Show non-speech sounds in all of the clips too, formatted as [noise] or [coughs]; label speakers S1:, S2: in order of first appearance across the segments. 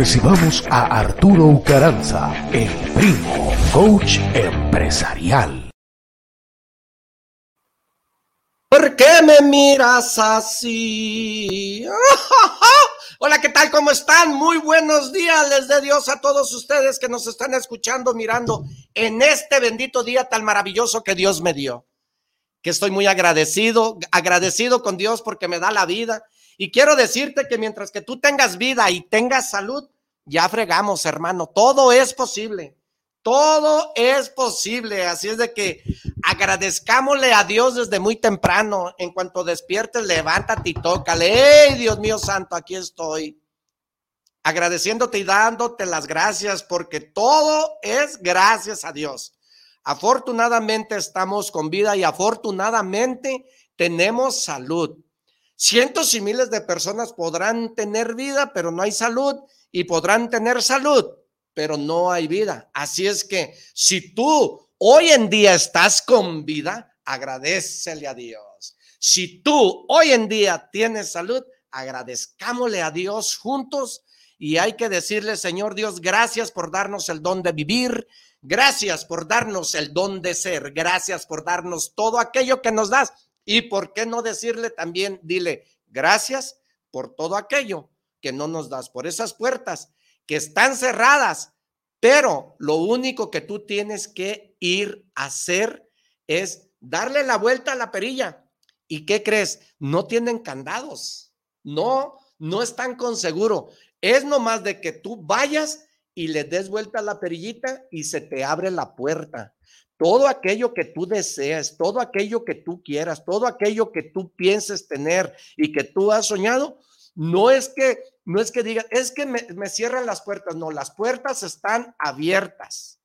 S1: recibamos a Arturo Ucaranza, el primo coach empresarial.
S2: ¿Por qué me miras así? [laughs] Hola, ¿qué tal? ¿Cómo están? Muy buenos días. Les dé Dios a todos ustedes que nos están escuchando, mirando en este bendito día tan maravilloso que Dios me dio. Que estoy muy agradecido, agradecido con Dios porque me da la vida y quiero decirte que mientras que tú tengas vida y tengas salud, ya fregamos, hermano. Todo es posible. Todo es posible. Así es de que agradezcámosle a Dios desde muy temprano. En cuanto despiertes, levántate y tócale. ¡Ey, Dios mío santo! Aquí estoy. Agradeciéndote y dándote las gracias porque todo es gracias a Dios. Afortunadamente estamos con vida y afortunadamente tenemos salud. Cientos y miles de personas podrán tener vida, pero no hay salud, y podrán tener salud, pero no hay vida. Así es que si tú hoy en día estás con vida, agradecele a Dios. Si tú hoy en día tienes salud, agradezcámosle a Dios juntos y hay que decirle, Señor Dios, gracias por darnos el don de vivir, gracias por darnos el don de ser, gracias por darnos todo aquello que nos das y por qué no decirle también, dile, gracias por todo aquello que no nos das, por esas puertas que están cerradas, pero lo único que tú tienes que ir a hacer es darle la vuelta a la perilla. ¿Y qué crees? No tienen candados. No, no están con seguro. Es nomás de que tú vayas y le des vuelta a la perillita y se te abre la puerta todo aquello que tú deseas, todo aquello que tú quieras, todo aquello que tú pienses tener y que tú has soñado, no es que, no es que digas, es que me, cierran las puertas, no, las puertas están abiertas.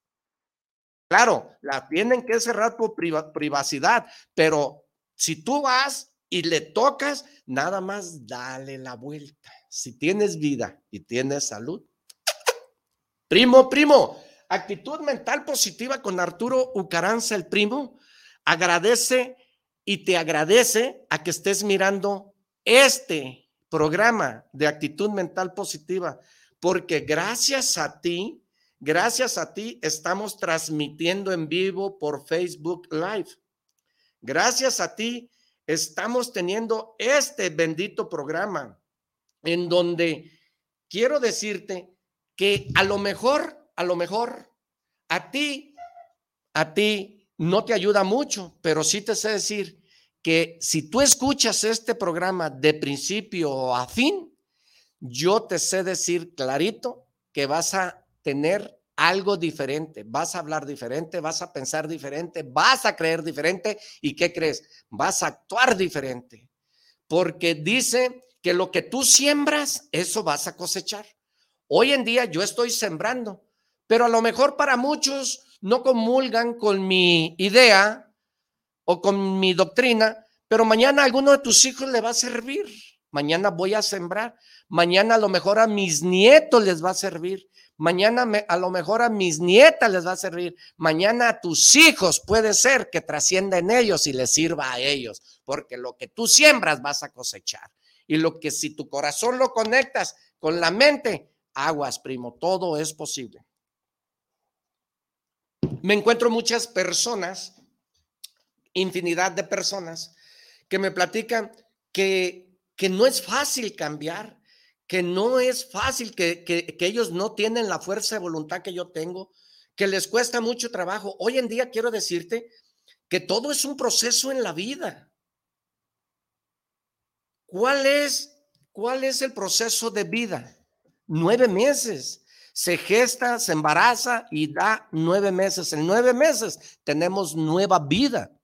S2: Claro, la tienen que cerrar tu privacidad, pero si tú vas y le tocas, nada más dale la vuelta. Si tienes vida y tienes salud, primo, primo, Actitud mental positiva con Arturo Ucaranza, el primo. Agradece y te agradece a que estés mirando este programa de actitud mental positiva, porque gracias a ti, gracias a ti estamos transmitiendo en vivo por Facebook Live. Gracias a ti estamos teniendo este bendito programa en donde quiero decirte que a lo mejor a lo mejor a ti, a ti no te ayuda mucho, pero sí te sé decir que si tú escuchas este programa de principio a fin, yo te sé decir clarito que vas a tener algo diferente, vas a hablar diferente, vas a pensar diferente, vas a creer diferente y ¿qué crees? Vas a actuar diferente. Porque dice que lo que tú siembras, eso vas a cosechar. Hoy en día yo estoy sembrando pero a lo mejor para muchos no comulgan con mi idea o con mi doctrina, pero mañana a alguno de tus hijos le va a servir. Mañana voy a sembrar. Mañana a lo mejor a mis nietos les va a servir. Mañana a lo mejor a mis nietas les va a servir. Mañana a tus hijos puede ser que trascienda en ellos y les sirva a ellos. Porque lo que tú siembras vas a cosechar. Y lo que si tu corazón lo conectas con la mente, aguas, primo, todo es posible. Me encuentro muchas personas, infinidad de personas, que me platican que, que no es fácil cambiar, que no es fácil, que, que, que ellos no tienen la fuerza de voluntad que yo tengo, que les cuesta mucho trabajo. Hoy en día quiero decirte que todo es un proceso en la vida. ¿Cuál es, cuál es el proceso de vida? Nueve meses. Se gesta, se embaraza y da nueve meses. En nueve meses tenemos nueva vida.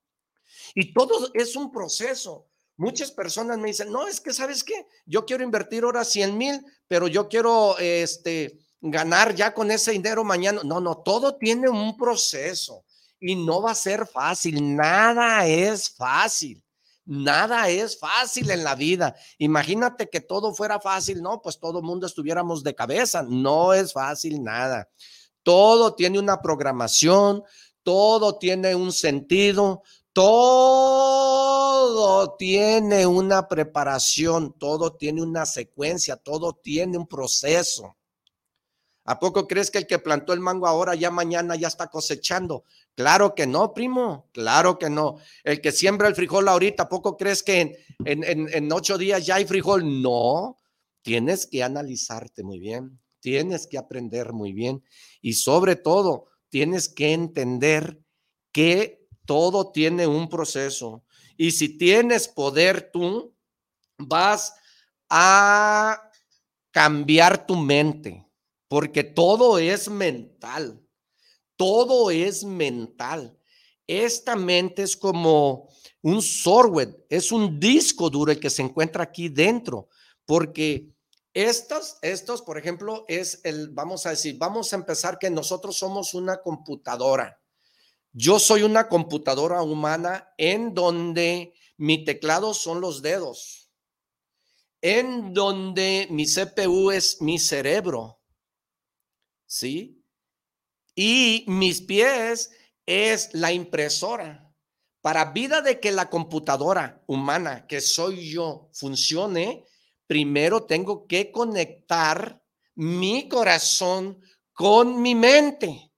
S2: Y todo es un proceso. Muchas personas me dicen, no, es que sabes qué, yo quiero invertir ahora 100 mil, pero yo quiero este, ganar ya con ese dinero mañana. No, no, todo tiene un proceso y no va a ser fácil. Nada es fácil. Nada es fácil en la vida. Imagínate que todo fuera fácil, no, pues todo mundo estuviéramos de cabeza. No es fácil nada. Todo tiene una programación, todo tiene un sentido, todo tiene una preparación, todo tiene una secuencia, todo tiene un proceso. ¿A poco crees que el que plantó el mango ahora ya mañana ya está cosechando? Claro que no, primo, claro que no. El que siembra el frijol ahorita, ¿a poco crees que en, en, ocho días ya hay frijol? No, tienes que analizarte muy bien, tienes que aprender muy bien y sobre todo tienes que entender que todo tiene un proceso. Y si tienes poder tú, vas a cambiar tu mente, porque todo es mental. Todo es mental. Esta mente es como un software, es un disco duro el que se encuentra aquí dentro, porque estos, estos, por ejemplo, es el, vamos a decir, vamos a empezar que nosotros somos una computadora. Yo soy una computadora humana en donde mi teclado son los dedos, en donde mi CPU es mi cerebro, ¿sí? y mis pies es la impresora. Para vida de que la computadora humana que soy yo funcione, primero tengo que conectar mi corazón con mi mente.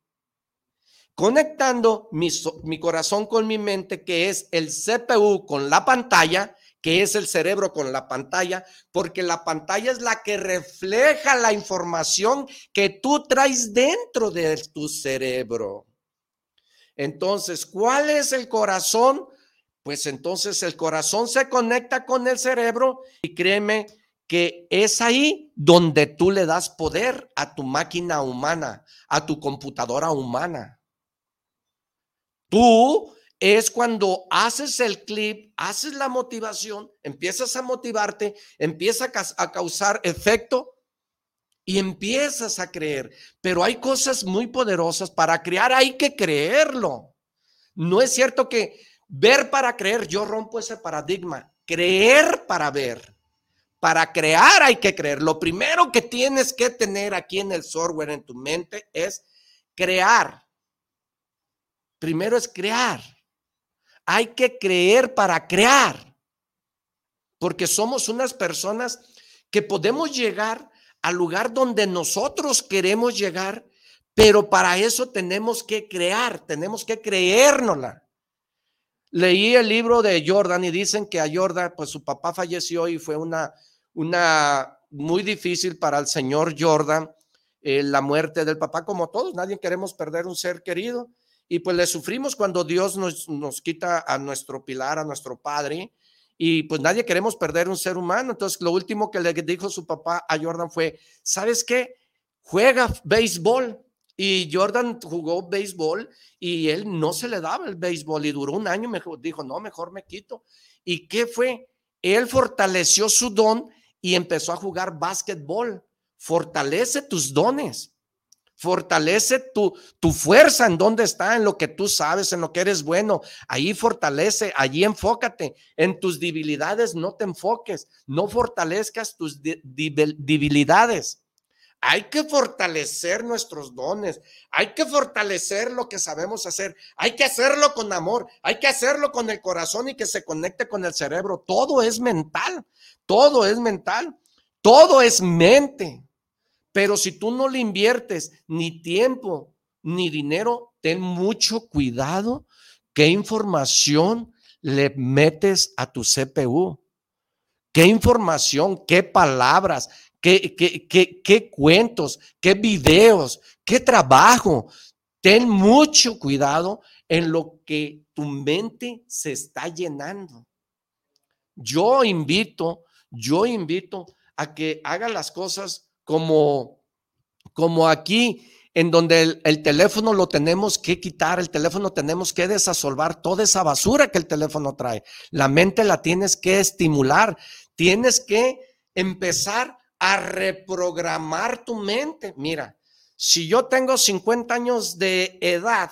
S2: Conectando mi, corazón con mi mente, que es el CPU con la pantalla, que es el cerebro con la pantalla, porque la pantalla es la que refleja la información que tú traes dentro de tu cerebro. Entonces, ¿cuál es el corazón? Pues entonces el corazón se conecta con el cerebro y créeme que es ahí donde tú le das poder a tu máquina humana, a tu computadora humana. Tú es cuando haces el clip, haces la motivación, empiezas a motivarte, empieza a causar efecto y empiezas a creer. Pero hay cosas muy poderosas. Para crear hay que creerlo. No es cierto que ver para creer, yo rompo ese paradigma. Creer para ver. Para crear hay que creer. Lo primero que tienes que tener aquí en el software, en tu mente, es crear. Primero es crear. Hay que creer para crear, porque somos unas personas que podemos llegar al lugar donde nosotros queremos llegar, pero para eso tenemos que crear, tenemos que creérnosla. Leí el libro de Jordan y dicen que a Jordan, pues su papá falleció y fue una, una muy difícil para el señor Jordan eh, la muerte del papá, como todos, nadie queremos perder un ser querido. Y pues le sufrimos cuando Dios nos, nos quita a nuestro pilar, a nuestro padre. Y pues nadie queremos perder un ser humano. Entonces lo último que le dijo su papá a Jordan fue, ¿sabes qué? Juega béisbol. Y Jordan jugó béisbol y él no se le daba el béisbol y duró un año. Mejor, dijo, no, mejor me quito. ¿Y qué fue? Él fortaleció su don y empezó a jugar básquetbol. Fortalece tus dones Fortalece tu, tu fuerza en donde está, en lo que tú sabes, en lo que eres bueno. Ahí fortalece, allí enfócate. En tus debilidades no te enfoques, no fortalezcas tus debilidades. Hay que fortalecer nuestros dones, hay que fortalecer lo que sabemos hacer, hay que hacerlo con amor, hay que hacerlo con el corazón y que se conecte con el cerebro. Todo es mental, todo es mental, todo es mente. Pero si tú no le inviertes ni tiempo ni dinero, ten mucho cuidado qué información le metes a tu CPU. ¿Qué información, qué palabras, qué, qué, qué, qué cuentos, qué videos, qué trabajo? Ten mucho cuidado en lo que tu mente se está llenando. Yo invito, yo invito a que haga las cosas como, como aquí, en donde el, el, teléfono lo tenemos que quitar, el teléfono tenemos que desasolvar toda esa basura que el teléfono trae. La mente la tienes que estimular, tienes que empezar a reprogramar tu mente. Mira, si yo tengo 50 años de edad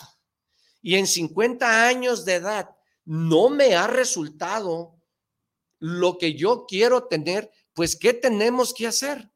S2: y en 50 años de edad no me ha resultado lo que yo quiero tener, pues ¿qué tenemos que hacer?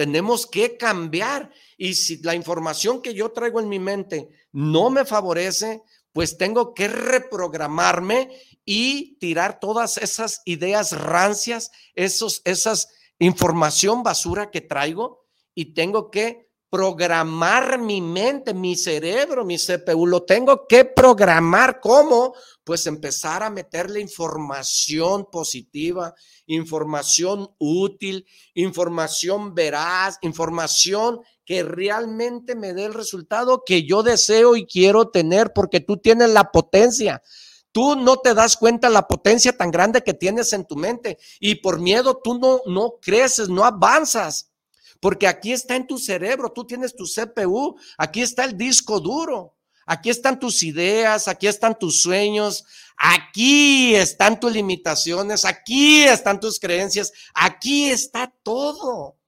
S2: Tenemos que cambiar. Y si la información que yo traigo en mi mente no me favorece, pues tengo que reprogramarme y tirar todas esas ideas rancias, esos, esas información basura que traigo y tengo que programar mi mente, mi cerebro, mi CPU, lo tengo que programar. ¿Cómo? Pues empezar a meterle información positiva, información útil, información veraz, información que realmente me dé el resultado que yo deseo y quiero tener, porque tú tienes la potencia. Tú no te das cuenta la potencia tan grande que tienes en tu mente y por miedo tú no, no creces, no avanzas porque aquí está en tu cerebro, tú tienes tu CPU, aquí está el disco duro, aquí están tus ideas, aquí están tus sueños, aquí están tus limitaciones, aquí están tus creencias, aquí está todo.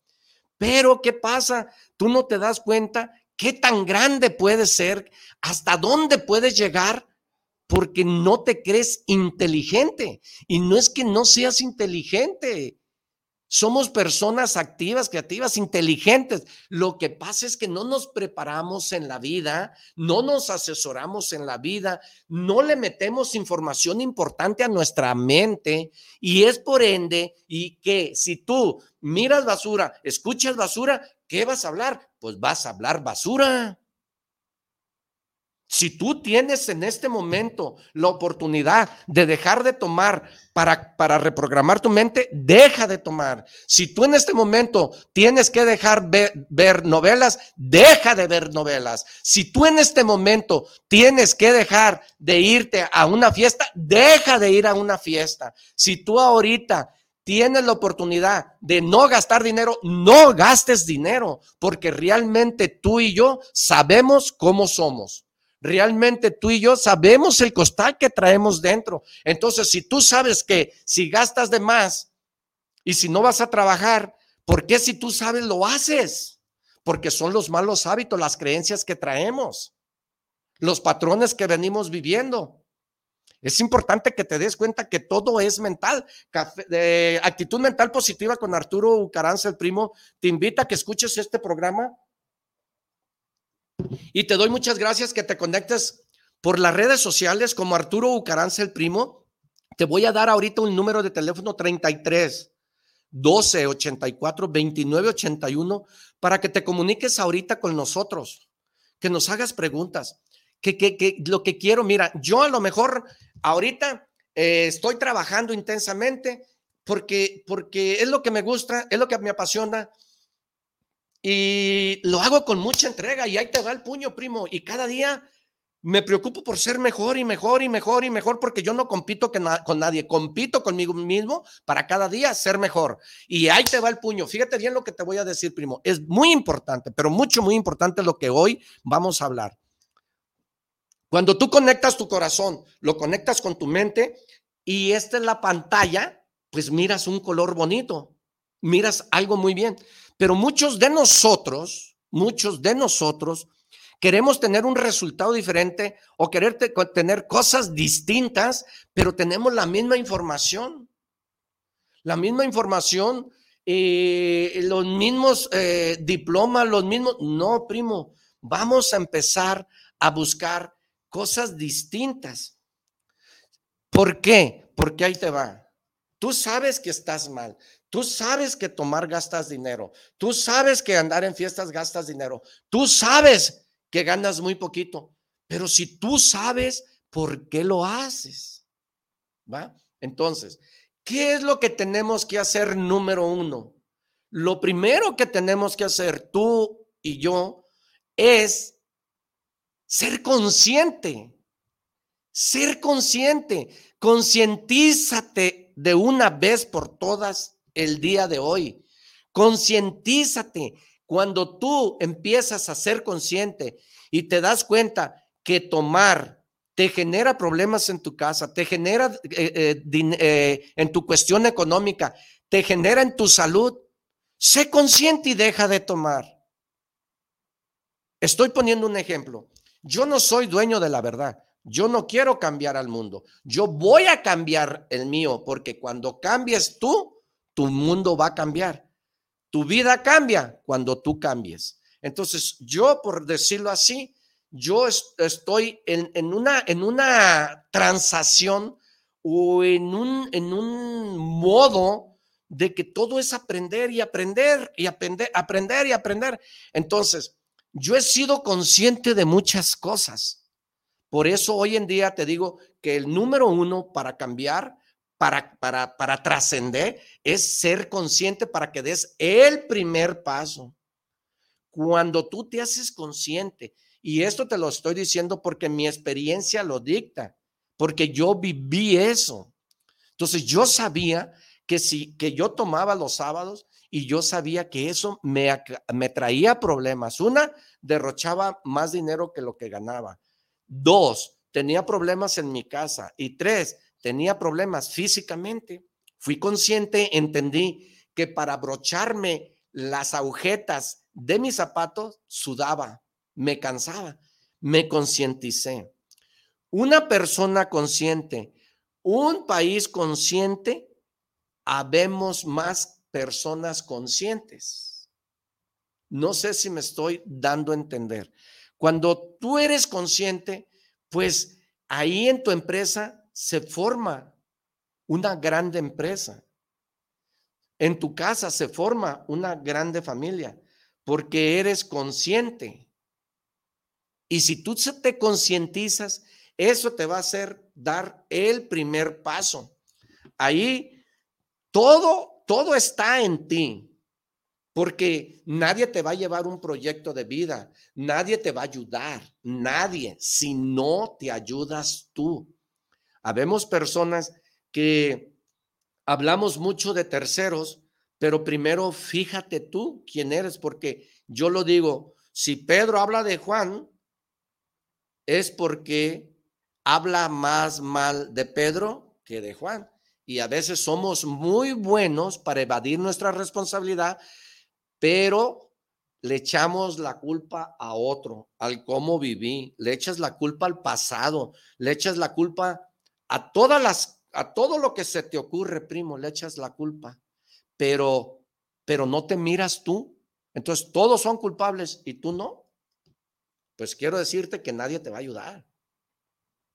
S2: Pero ¿qué pasa? Tú no te das cuenta qué tan grande puede ser, hasta dónde puedes llegar porque no te crees inteligente. Y no es que no seas inteligente, somos personas activas, creativas, inteligentes. Lo que pasa es que no nos preparamos en la vida, no nos asesoramos en la vida, no le metemos información importante a nuestra mente y es por ende y que si tú miras basura, escuchas basura, ¿qué vas a hablar? Pues vas a hablar basura. Si tú tienes en este momento la oportunidad de dejar de tomar para, para reprogramar tu mente, deja de tomar. Si tú en este momento tienes que dejar ver, ver novelas, deja de ver novelas. Si tú en este momento tienes que dejar de irte a una fiesta, deja de ir a una fiesta. Si tú ahorita tienes la oportunidad de no gastar dinero, no gastes dinero, porque realmente tú y yo sabemos cómo somos. Realmente tú y yo sabemos el costal que traemos dentro. Entonces, si tú sabes que si gastas de más y si no vas a trabajar, ¿por qué si tú sabes lo haces? Porque son los malos hábitos, las creencias que traemos, los patrones que venimos viviendo. Es importante que te des cuenta que todo es mental. actitud mental positiva con Arturo Ucaranza, el primo, te invita a que escuches este programa y te doy muchas gracias que te conectes por las redes sociales como Arturo Ucaranza el primo. Te voy a dar ahorita un número de teléfono 33 12 84 29 81 para que te comuniques ahorita con nosotros, que nos hagas preguntas. Que, que, lo que quiero, mira, yo a lo mejor ahorita eh, estoy trabajando intensamente porque, porque es lo que me gusta, es lo que me apasiona y lo hago con mucha entrega y ahí te va el puño, primo. Y cada día me preocupo por ser mejor y mejor y mejor y mejor porque yo no compito con nadie, compito conmigo mismo para cada día ser mejor. Y ahí te va el puño. Fíjate bien lo que te voy a decir, primo. Es muy importante, pero mucho, muy importante lo que hoy vamos a hablar. Cuando tú conectas tu corazón, lo conectas con tu mente y esta es la pantalla, pues miras un color bonito, miras algo muy bien. Pero muchos de nosotros muchos de nosotros queremos tener un resultado diferente o querer tener cosas distintas, pero tenemos la misma información. La misma información, eh, los mismos eh, diplomas, los mismos... No, primo, vamos a empezar a buscar cosas distintas. ¿Por qué? Porque ahí te va. Tú sabes que estás mal. Tú sabes que tomar gastas dinero. Tú sabes que andar en fiestas gastas dinero. Tú sabes que ganas muy poquito. Pero si tú sabes, ¿por qué lo haces? ¿Va? Entonces, ¿qué es lo que tenemos que hacer número uno? Lo primero que tenemos que hacer tú y yo es ser consciente. Ser consciente. Concientízate de una vez por todas el día de hoy. Concientízate. Cuando tú empiezas a ser consciente y te das cuenta que tomar te genera problemas en tu casa, te genera eh, eh, eh, en tu cuestión económica, te genera en tu salud, sé consciente y deja de tomar. Estoy poniendo un ejemplo. Yo no soy dueño de la verdad. Yo no quiero cambiar al mundo. Yo voy a cambiar el mío porque cuando cambies tú, tu mundo va a cambiar. Tu vida cambia cuando tú cambies. Entonces, yo, por decirlo así, yo estoy en, una, en una transacción o en un, en un modo de que todo es aprender y aprender y aprender, aprender y aprender. Entonces, yo he sido consciente de muchas cosas. Por eso hoy en día te digo que el número uno para cambiar, para, para, para trascender, es ser consciente para que des el primer paso. Cuando tú te haces consciente, y esto te lo estoy diciendo porque mi experiencia lo dicta, porque yo viví eso. Entonces yo sabía que si que yo tomaba los sábados y yo sabía que eso me, me traía problemas. Una, derrochaba más dinero que lo que ganaba. Dos, tenía problemas en mi casa. Y tres, tenía problemas físicamente. Fui consciente, entendí que para abrocharme las agujetas de mis zapatos sudaba, me cansaba, me concienticé. Una persona consciente, un país consciente, habemos más personas conscientes. No sé si me estoy dando a entender. Cuando tú eres consciente, pues ahí en tu empresa se forma una grande empresa. En tu casa se forma una grande familia porque eres consciente. Y si tú te concientizas, eso te va a hacer dar el primer paso. Ahí todo todo está en ti. Porque nadie te va a llevar un proyecto de vida, nadie te va a ayudar, nadie, si no te ayudas tú. Habemos personas que hablamos mucho de terceros, pero primero fíjate tú quién eres, porque yo lo digo, si Pedro habla de Juan, es porque habla más mal de Pedro que de Juan. Y a veces somos muy buenos para evadir nuestra responsabilidad, pero le echamos la culpa a otro, al cómo viví, le echas la culpa al pasado, le echas la culpa a todas las a todo lo que se te ocurre, primo, le echas la culpa. Pero pero no te miras tú. Entonces todos son culpables y tú no. Pues quiero decirte que nadie te va a ayudar.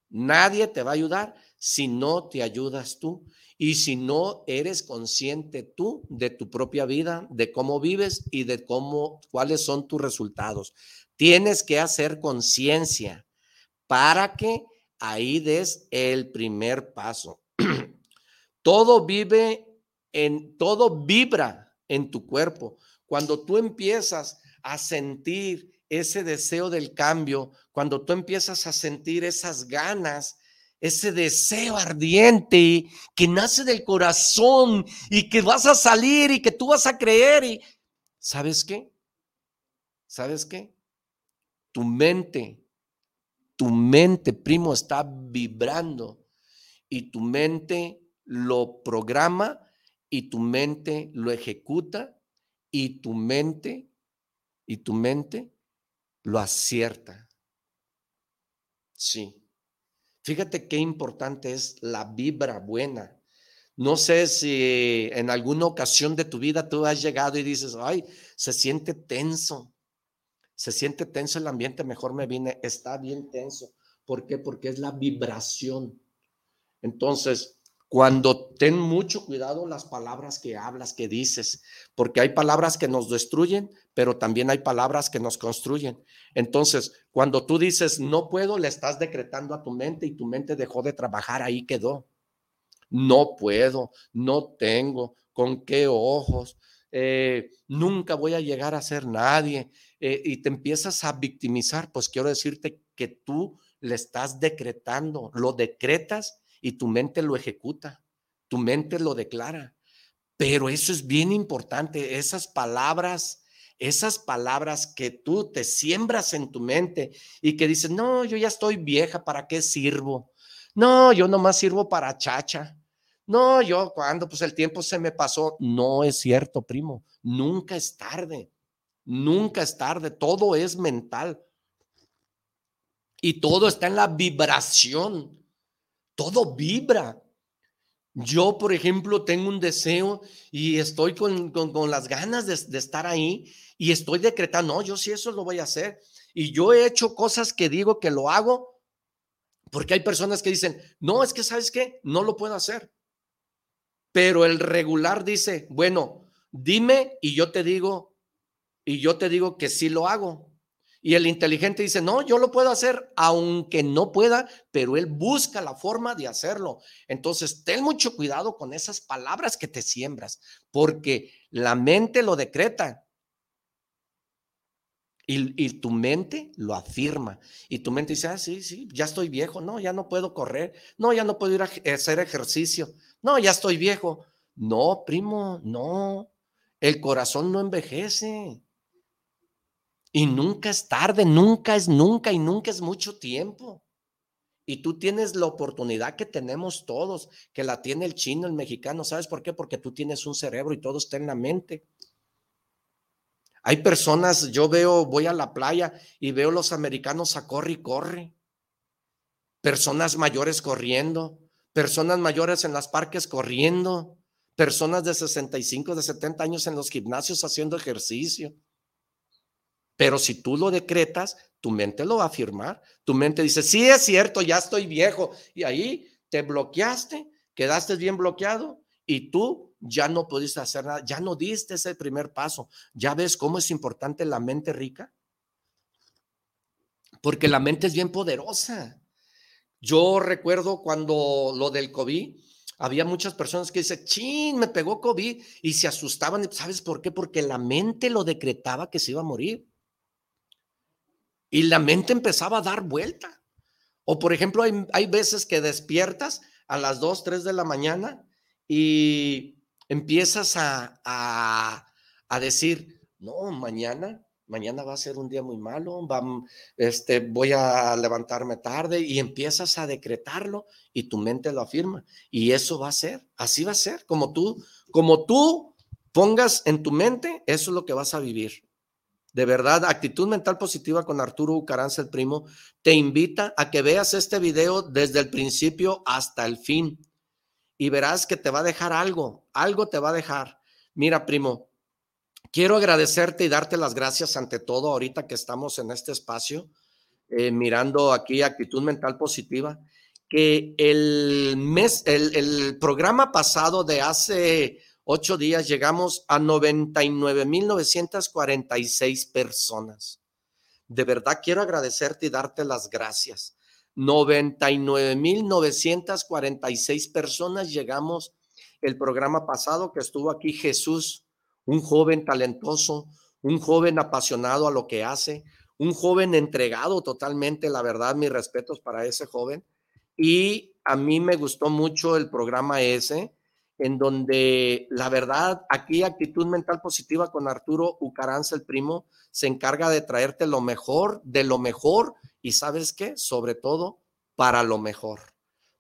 S2: Nadie te va a ayudar si no te ayudas tú y si no eres consciente tú de tu propia vida, de cómo vives y de cómo cuáles son tus resultados. Tienes que hacer conciencia para que ahí des el primer paso. [clears throat] todo vive en todo vibra en tu cuerpo. Cuando tú empiezas a sentir ese deseo del cambio, cuando tú empiezas a sentir esas ganas, ese deseo ardiente que nace del corazón y que vas a salir y que tú vas a creer y ¿sabes qué? ¿Sabes qué? Tu mente, tu mente, primo, está vibrando y tu mente lo programa y tu mente lo ejecuta y tu mente y tu mente lo acierta. Sí. Fíjate qué importante es la vibra buena. No sé si en alguna ocasión de tu vida tú has llegado y dices, ay, se siente tenso, se siente tenso el ambiente, mejor me vine, está bien tenso. ¿Por qué? Porque es la vibración. Entonces, cuando ten mucho cuidado las palabras que hablas, que dices, porque hay palabras que nos destruyen, pero también hay palabras que nos construyen. Entonces, cuando tú dices no puedo, le estás decretando a tu mente y tu mente dejó de trabajar, ahí quedó no puedo, no tengo, con qué ojos, eh, nunca voy a llegar a ser nadie, eh, y te empiezas a victimizar, pues quiero decirte que tú le estás decretando, lo decretas y tu mente lo ejecuta, tu mente lo declara. Pero eso es bien importante, esas palabras, esas palabras que tú te siembras en tu mente y que dices, no, yo ya estoy vieja, ¿para qué sirvo? No, yo nomás sirvo para chacha. No, yo cuando pues el tiempo se me pasó. No es cierto, primo. Nunca es tarde. Nunca es tarde. Todo es mental. Y todo está en la vibración. Todo vibra. Yo, por ejemplo, tengo un deseo y estoy con, las ganas de, de, estar ahí y estoy decretando, no, yo sí eso lo voy a hacer. Y yo he hecho cosas que digo que lo hago porque hay personas que dicen, no, es que sabes qué, no lo puedo hacer. Pero el regular dice, bueno, dime y yo te digo, y yo te digo que sí lo hago. Y el inteligente dice, no, yo lo puedo hacer, aunque no pueda, pero él busca la forma de hacerlo. Entonces, ten mucho cuidado con esas palabras que te siembras, porque la mente lo decreta. Y, tu mente lo afirma. Y tu mente dice, ah, sí, sí, ya estoy viejo. No, ya no puedo correr. No, ya no puedo ir a hacer ejercicio. No, ya estoy viejo. No, primo, no. El corazón no envejece. Y nunca es tarde, nunca es nunca y nunca es mucho tiempo. Y tú tienes la oportunidad que tenemos todos, que la tiene el chino, el mexicano. ¿Sabes por qué? Porque tú tienes un cerebro y todo está en la mente. Hay personas, yo veo, voy a la playa y veo los americanos a corre y corre. Personas mayores corriendo, personas mayores en los parques corriendo, personas de 65, de 70 años en los gimnasios haciendo ejercicio. Pero si tú lo decretas, tu mente lo va a afirmar. Tu mente dice, sí es cierto, ya estoy viejo. Y ahí te bloqueaste, quedaste bien bloqueado y tú ya no pudiste hacer nada, ya no diste ese primer paso. ¿Ya ves cómo es importante la mente rica? Porque la mente es bien poderosa. Yo recuerdo cuando lo del COVID, había muchas personas que dicen, chin, me pegó COVID y se asustaban. ¿Sabes por qué? Porque la mente lo decretaba que se iba a morir. Y la mente empezaba a dar vuelta. O por ejemplo, hay, hay veces que despiertas a las 2, 3 de la mañana y empiezas a, a, decir, no, mañana, mañana va a ser un día muy malo, este, voy a levantarme tarde y empiezas a decretarlo y tu mente lo afirma. Y eso va a ser, así va a ser, como tú, como tú pongas en tu mente, eso es lo que vas a vivir. De verdad, actitud mental positiva con Arturo Ucaranza, el primo, te invita a que veas este video desde el principio hasta el fin y verás que te va a dejar algo, algo te va a dejar. Mira, primo, quiero agradecerte y darte las gracias ante todo ahorita que estamos en este espacio, eh, mirando aquí actitud mental positiva, que el mes, el, el programa pasado de hace ocho días llegamos a 99.946 personas. De verdad quiero agradecerte y darte las gracias. 99.946 personas llegamos el programa pasado que estuvo aquí Jesús, un joven talentoso, un joven apasionado a lo que hace, un joven entregado totalmente, la verdad, mis respetos para ese joven. Y a mí me gustó mucho el programa ese, en donde la verdad, aquí actitud mental positiva con Arturo Ucaranza, el primo, se encarga de traerte lo mejor, de lo mejor y sabes qué, sobre todo para lo mejor,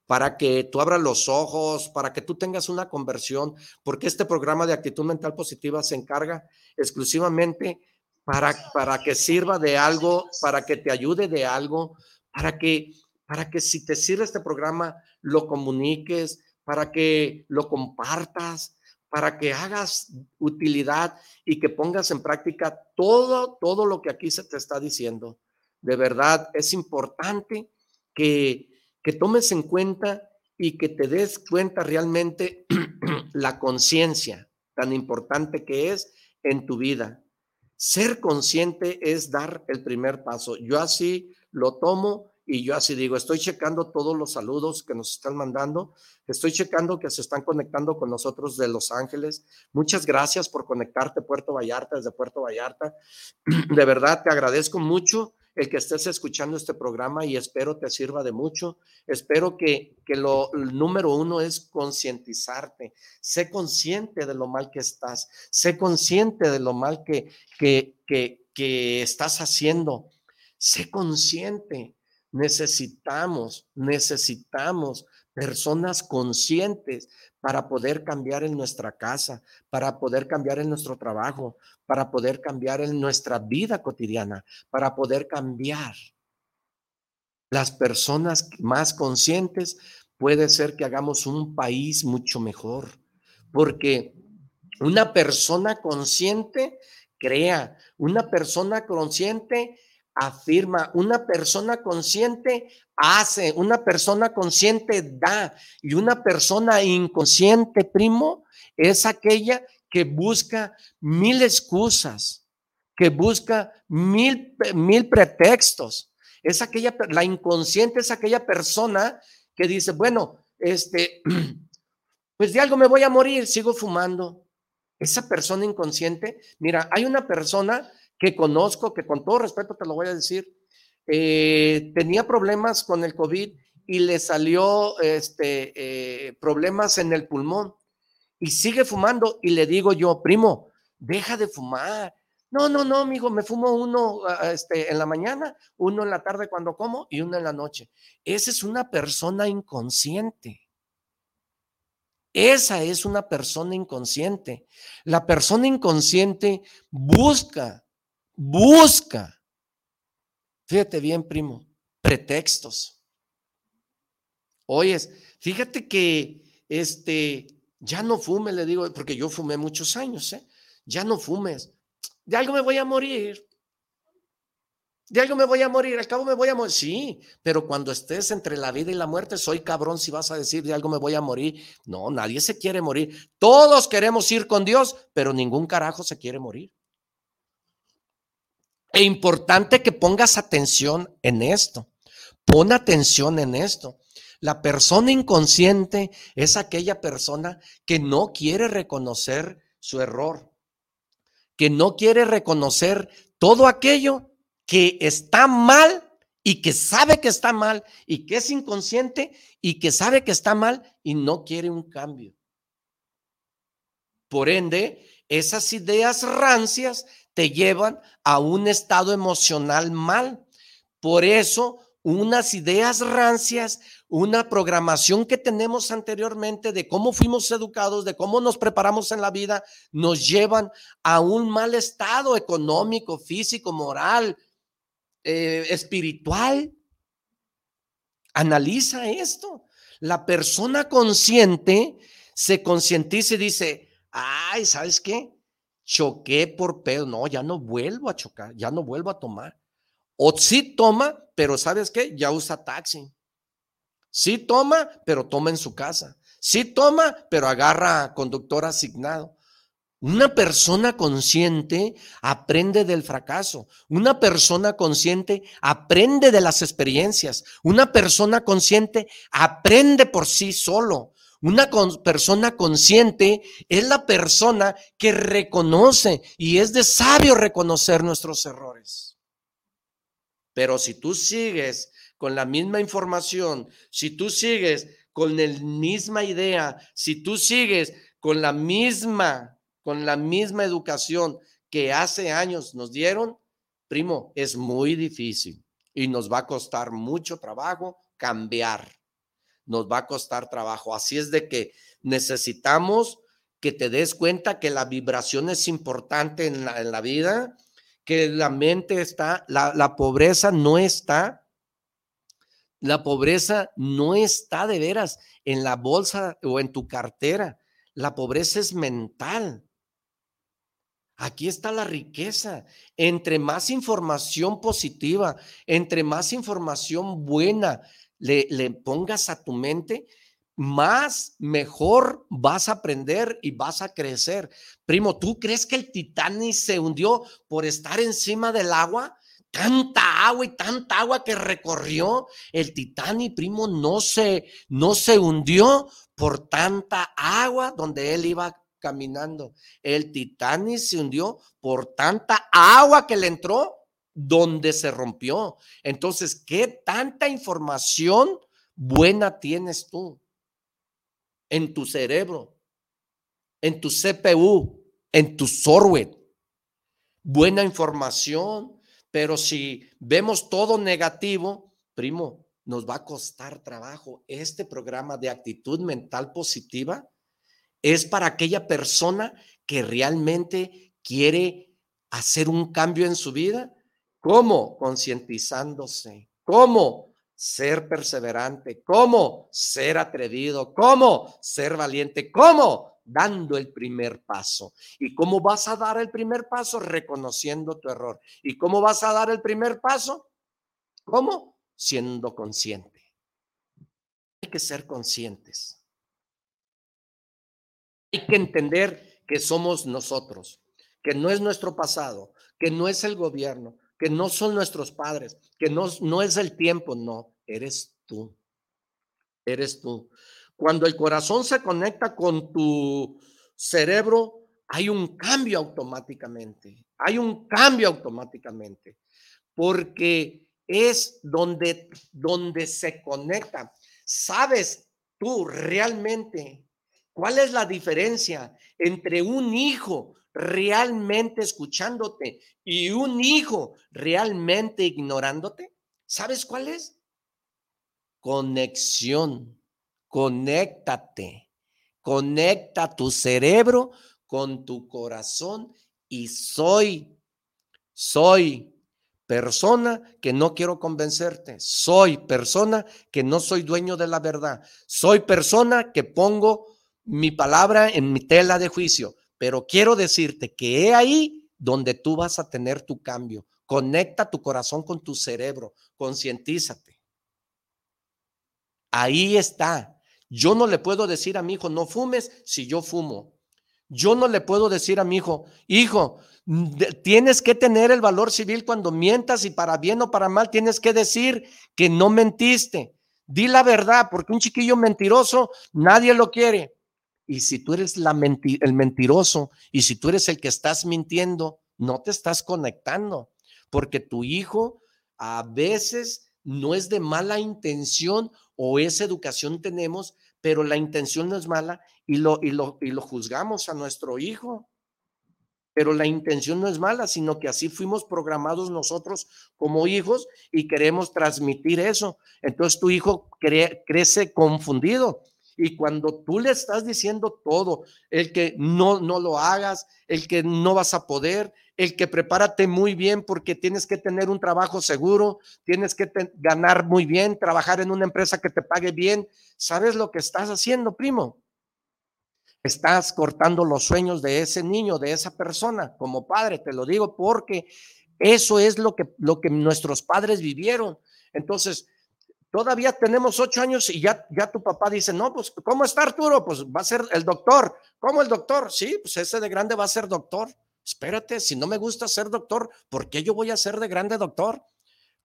S2: para que tú abras los ojos, para que tú tengas una conversión, porque este programa de actitud mental positiva se encarga exclusivamente para, para que sirva de algo, para que te ayude de algo, para que, para que si te sirve este programa, lo comuniques, para que lo compartas, para que hagas utilidad y que pongas en práctica todo, todo lo que aquí se te está diciendo. De verdad, es importante que, que tomes en cuenta y que te des cuenta realmente [clears throat] la conciencia tan importante que es en tu vida. Ser consciente es dar el primer paso. Yo así lo tomo y yo así digo, estoy checando todos los saludos que nos están mandando, estoy checando que se están conectando con nosotros de Los Ángeles. Muchas gracias por conectarte Puerto Vallarta, desde Puerto Vallarta. [clears throat] De verdad te agradezco mucho el que estés escuchando este programa y espero te sirva de mucho. Espero que, que lo número uno es concientizarte. Sé consciente de lo mal que estás. Sé consciente de lo mal que, que, que, que estás haciendo. Sé consciente Necesitamos, necesitamos personas conscientes para poder cambiar en nuestra casa, para poder cambiar en nuestro trabajo, para poder cambiar en nuestra vida cotidiana, para poder cambiar. Las personas más conscientes puede ser que hagamos un país mucho mejor, porque una persona consciente crea, una persona consciente afirma, una persona consciente hace, una persona consciente da y una persona inconsciente, primo, es aquella que busca mil excusas, que busca mil, mil pretextos. Es aquella, la inconsciente es aquella persona que dice, bueno, este, [clears throat] pues de algo me voy a morir, sigo fumando. Esa persona inconsciente, mira, hay una persona que conozco, que con todo respeto te lo voy a decir, eh, tenía problemas con el COVID y le salió este, eh, problemas en el pulmón y sigue fumando y le digo yo, primo, deja de fumar. No, no, no, amigo, me fumo uno este, en la mañana, uno en la tarde cuando como y uno en la noche. Esa es una persona inconsciente. Esa es una persona inconsciente. La persona inconsciente busca busca, fíjate bien, primo, pretextos. Oyes, fíjate que este, ya no fume, le digo, porque yo fumé muchos años, ¿eh? Ya no fumes. De algo me voy a morir. De algo me voy a morir, al cabo me voy a morir. Sí, pero cuando estés entre la vida y la muerte, soy cabrón si vas a decir de algo me voy a morir. No, nadie se quiere morir. Todos queremos ir con Dios, pero ningún carajo se quiere morir. E importante que pongas atención en esto. Pon atención en esto. La persona inconsciente es aquella persona que no quiere reconocer su error, que no quiere reconocer todo aquello que está mal y que sabe que está mal y que es inconsciente y que sabe que está mal y no quiere un cambio. Por ende, esas ideas rancias te llevan a un estado emocional mal. Por eso, unas ideas rancias, una programación que tenemos anteriormente de cómo fuimos educados, de cómo nos preparamos en la vida, nos llevan a un mal estado económico, físico, moral, eh, espiritual. Analiza esto. La persona consciente se concientiza y dice, ay, ¿sabes qué? Choqué por pedo, no, ya no vuelvo a chocar, ya no vuelvo a tomar. O sí toma, pero ¿sabes qué? Ya usa taxi. Sí toma, pero toma en su casa. Sí toma, pero agarra conductor asignado. Una persona consciente aprende del fracaso. Una persona consciente aprende de las experiencias. Una persona consciente aprende por sí solo. Una persona consciente es la persona que reconoce y es de sabio reconocer nuestros errores. Pero si tú sigues con la misma información, si tú sigues con la misma idea, si tú sigues con la misma, con la misma educación que hace años nos dieron, primo, es muy difícil y nos va a costar mucho trabajo cambiar nos va a costar trabajo. Así es de que necesitamos que te des cuenta que la vibración es importante en la, vida, que la mente está, la, la pobreza no está la pobreza no está de veras en la bolsa o en tu cartera. La pobreza es mental. Aquí está la riqueza. Entre más información positiva, entre más información buena le, le, pongas a tu mente, más mejor vas a aprender y vas a crecer. Primo, ¿tú crees que el Titanic se hundió por estar encima del agua? tanta agua y tanta agua que recorrió el Titanic, primo, no se, no se hundió por tanta agua donde él iba caminando. El Titanic se hundió por tanta agua que le entró donde se rompió. Entonces, ¿qué tanta información buena tienes tú en tu cerebro, en tu CPU, en tu software? Buena información, pero si vemos todo negativo, primo, nos va a costar trabajo. Este programa de actitud mental positiva es para aquella persona que realmente quiere hacer un cambio en su vida. ¿Cómo? Concientizándose. ¿Cómo? Ser perseverante. ¿Cómo? Ser atrevido. ¿Cómo? Ser valiente. ¿Cómo? dando el primer paso. ¿Y cómo vas a dar el primer paso? Reconociendo tu error. ¿Y cómo vas a dar el primer paso? ¿Cómo? Siendo consciente. Hay que ser conscientes. Hay que entender que somos nosotros, que no es nuestro pasado, que no es el gobierno, que no son nuestros padres, que no, no es el tiempo, no, eres tú. Eres tú. Cuando el corazón se conecta con tu cerebro, hay un cambio automáticamente. Hay un cambio automáticamente. Porque es donde, donde se conecta. ¿Sabes tú realmente cuál es la diferencia entre un hijo realmente escuchándote y un hijo realmente ignorándote? ¿Sabes cuál es? Conexión. Conéctate, conecta tu cerebro con tu corazón y soy, soy persona que no quiero convencerte, soy persona que no soy dueño de la verdad, soy persona que pongo mi palabra en mi tela de juicio, pero quiero decirte que he ahí donde tú vas a tener tu cambio. Conecta tu corazón con tu cerebro, concientízate. Ahí está. Yo no le puedo decir a mi hijo, no fumes si yo fumo. Yo no le puedo decir a mi hijo, hijo, tienes que tener el valor civil cuando mientas y para bien o para mal tienes que decir que no mentiste. Di la verdad, porque un chiquillo mentiroso nadie lo quiere. Y si tú eres la el mentiroso y si tú eres el que estás mintiendo, no te estás conectando, porque tu hijo a veces no es de mala intención o esa educación tenemos, pero la intención no es mala y lo, y lo, y lo juzgamos a nuestro hijo. Pero la intención no es mala, sino que así fuimos programados nosotros como hijos y queremos transmitir eso. Entonces tu hijo crece confundido. Y cuando tú le estás diciendo todo, el que no, no lo hagas, el que no vas a poder, el que prepárate muy bien porque tienes que tener un trabajo seguro, tienes que ganar muy bien, trabajar en una empresa que te pague bien. ¿Sabes lo que estás haciendo, primo? Estás cortando los sueños de ese niño, de esa persona, como padre, te lo digo porque eso es lo que, lo que nuestros padres vivieron. Entonces, todavía tenemos ocho años y ya, ya tu papá dice, no, pues, ¿cómo está Arturo? Pues va a ser el doctor. ¿Cómo el doctor? Sí, pues ese de grande va a ser doctor. Espérate, si no me gusta ser doctor, ¿por qué yo voy a ser de grande doctor?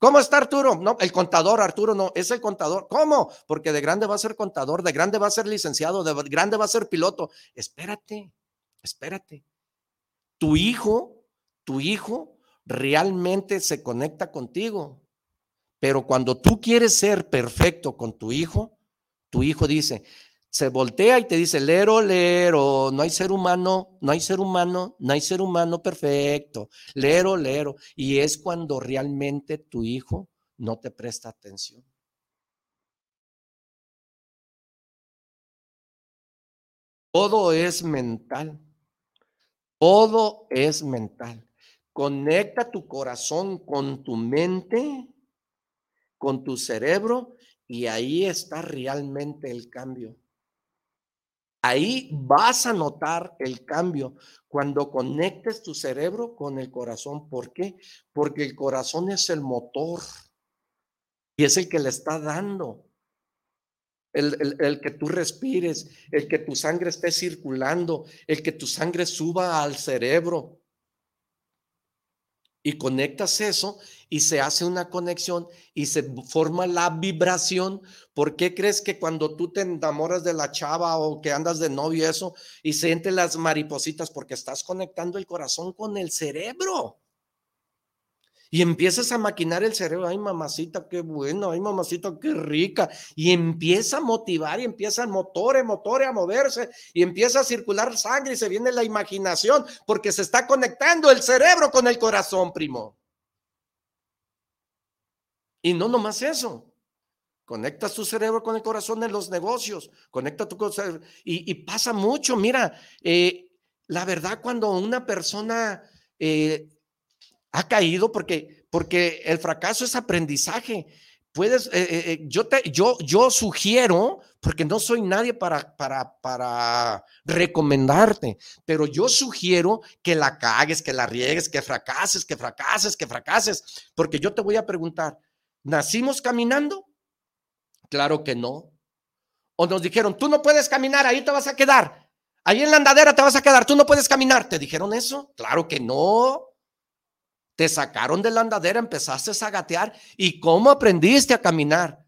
S2: ¿Cómo está Arturo? No, el contador, Arturo, no, es el contador. ¿Cómo? Porque de grande va a ser contador, de grande va a ser licenciado, de grande va a ser piloto. Espérate, espérate. Tu hijo, tu hijo realmente se conecta contigo. Pero cuando tú quieres ser perfecto con tu hijo, tu hijo dice, se voltea y te dice, lero, lero, no hay ser humano, no hay ser humano, no hay ser humano perfecto, lero, lero. Y es cuando realmente tu hijo no te presta atención. Todo es mental. Todo es mental. Conecta tu corazón con tu mente, con tu cerebro, y ahí está realmente el cambio. Ahí vas a notar el cambio cuando conectes tu cerebro con el corazón. ¿Por qué? Porque el corazón es el motor y es el que le está dando. El, el, que tú respires, el que tu sangre esté circulando, el que tu sangre suba al cerebro y conectas eso y se hace una conexión y se forma la vibración. ¿Por qué crees que cuando tú te enamoras de la chava o que andas de novio eso y sientes las maripositas? Porque estás conectando el corazón con el cerebro. Y empiezas a maquinar el cerebro, ay mamacita, qué bueno, ay mamacita, qué rica. Y empieza a motivar y empieza el motor, el motor a moverse y empieza a circular sangre y se viene la imaginación porque se está conectando el cerebro con el corazón, primo. Y no nomás eso. Conectas tu cerebro con el corazón en los negocios, conecta tu cerebro. Y, pasa mucho, mira, eh, la verdad cuando una persona... Eh, ha caído porque, porque el fracaso es aprendizaje. Puedes, eh, eh, eh, yo, te, yo, yo sugiero, porque no soy nadie para, para, para recomendarte, pero yo sugiero que la cagues, que la riegues, que fracases, que fracases, que fracases, porque yo te voy a preguntar, ¿nacimos caminando? Claro que no. O nos dijeron, tú no puedes caminar, ahí te vas a quedar. Ahí en la andadera te vas a quedar, tú no puedes caminar. ¿Te dijeron eso? Claro que no. Te sacaron de la andadera, empezaste a gatear. ¿Y cómo aprendiste a caminar?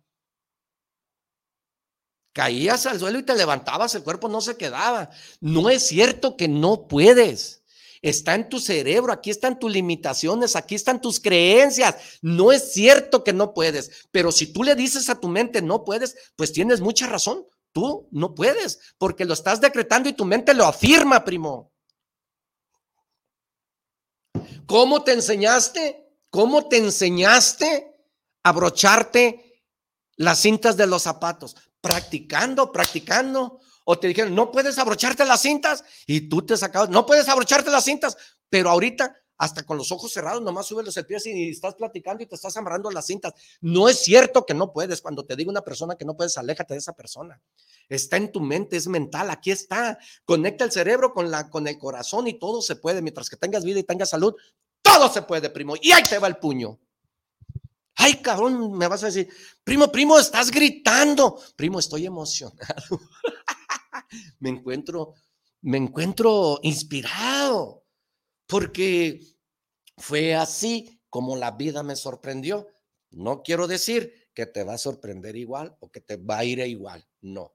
S2: Caías al suelo y te levantabas, el cuerpo no se quedaba. No es cierto que no puedes. Está en tu cerebro, aquí están tus limitaciones, aquí están tus creencias. No es cierto que no puedes, pero si tú le dices a tu mente no puedes, pues tienes mucha razón. Tú no puedes, porque lo estás decretando y tu mente lo afirma, primo. ¿Cómo te enseñaste? ¿Cómo te enseñaste a brocharte las cintas de los zapatos? Practicando, practicando. O te dijeron, no puedes abrocharte las cintas y tú te sacabas, no puedes abrocharte las cintas, pero ahorita hasta con los ojos cerrados, nomás subes los pies y estás platicando y te estás amarrando las cintas. No es cierto que no puedes. Cuando te digo una persona que no puedes, aléjate de esa persona. Está en tu mente, es mental, aquí está. Conecta el cerebro con, la, con el corazón y todo se puede. Mientras que tengas vida y tengas salud, todo se puede, primo. Y ahí te va el puño. Ay, cabrón, me vas a decir, primo, primo, estás gritando. Primo, estoy emocionado. [laughs] me encuentro, me encuentro inspirado porque fue así como la vida me sorprendió. No quiero decir que te va a sorprender igual o que te va a ir igual, no.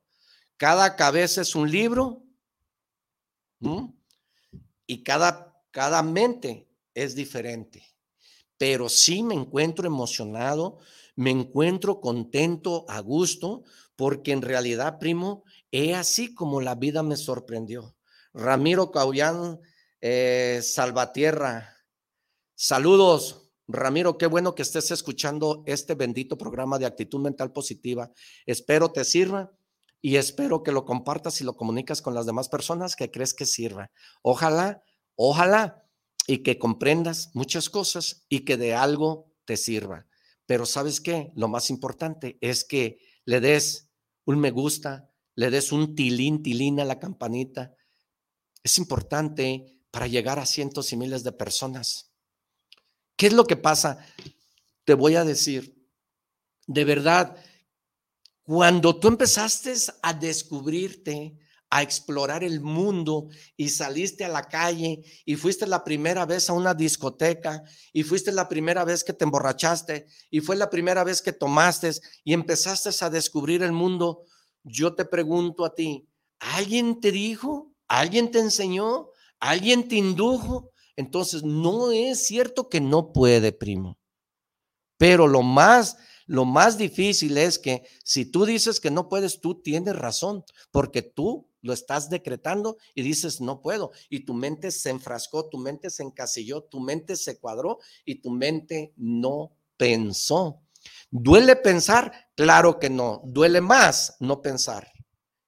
S2: Cada cabeza es un libro y cada, cada mente es diferente. Pero sí me encuentro emocionado, me encuentro contento, a gusto, porque en realidad, primo, es así como la vida me sorprendió. Ramiro Caullán eh, Salvatierra, saludos. Ramiro, qué bueno que estés escuchando este bendito programa de actitud mental positiva. Espero te sirva y espero que lo compartas y lo comunicas con las demás personas que crees que sirva. Ojalá, ojalá y que comprendas muchas cosas y que de algo te sirva. Pero sabes qué, lo más importante es que le des un me gusta, le des un tilín, tilín a la campanita. Es importante para llegar a cientos y miles de personas. ¿Qué es lo que pasa? Te voy a decir, de verdad, cuando tú empezaste a descubrirte, a explorar el mundo y saliste a la calle y fuiste la primera vez a una discoteca y fuiste la primera vez que te emborrachaste y fue la primera vez que tomaste y empezaste a descubrir el mundo, yo te pregunto a ti, ¿alguien te dijo? ¿Alguien te enseñó? ¿Alguien te indujo? Entonces, no es cierto que no puede, primo. Pero lo más lo más difícil es que si tú dices que no puedes, tú tienes razón, porque tú lo estás decretando y dices no puedo. Y tu mente se enfrascó, tu mente se encasilló, tu mente se cuadró y tu mente no pensó. ¿Duele pensar? Claro que no. Duele más no pensar.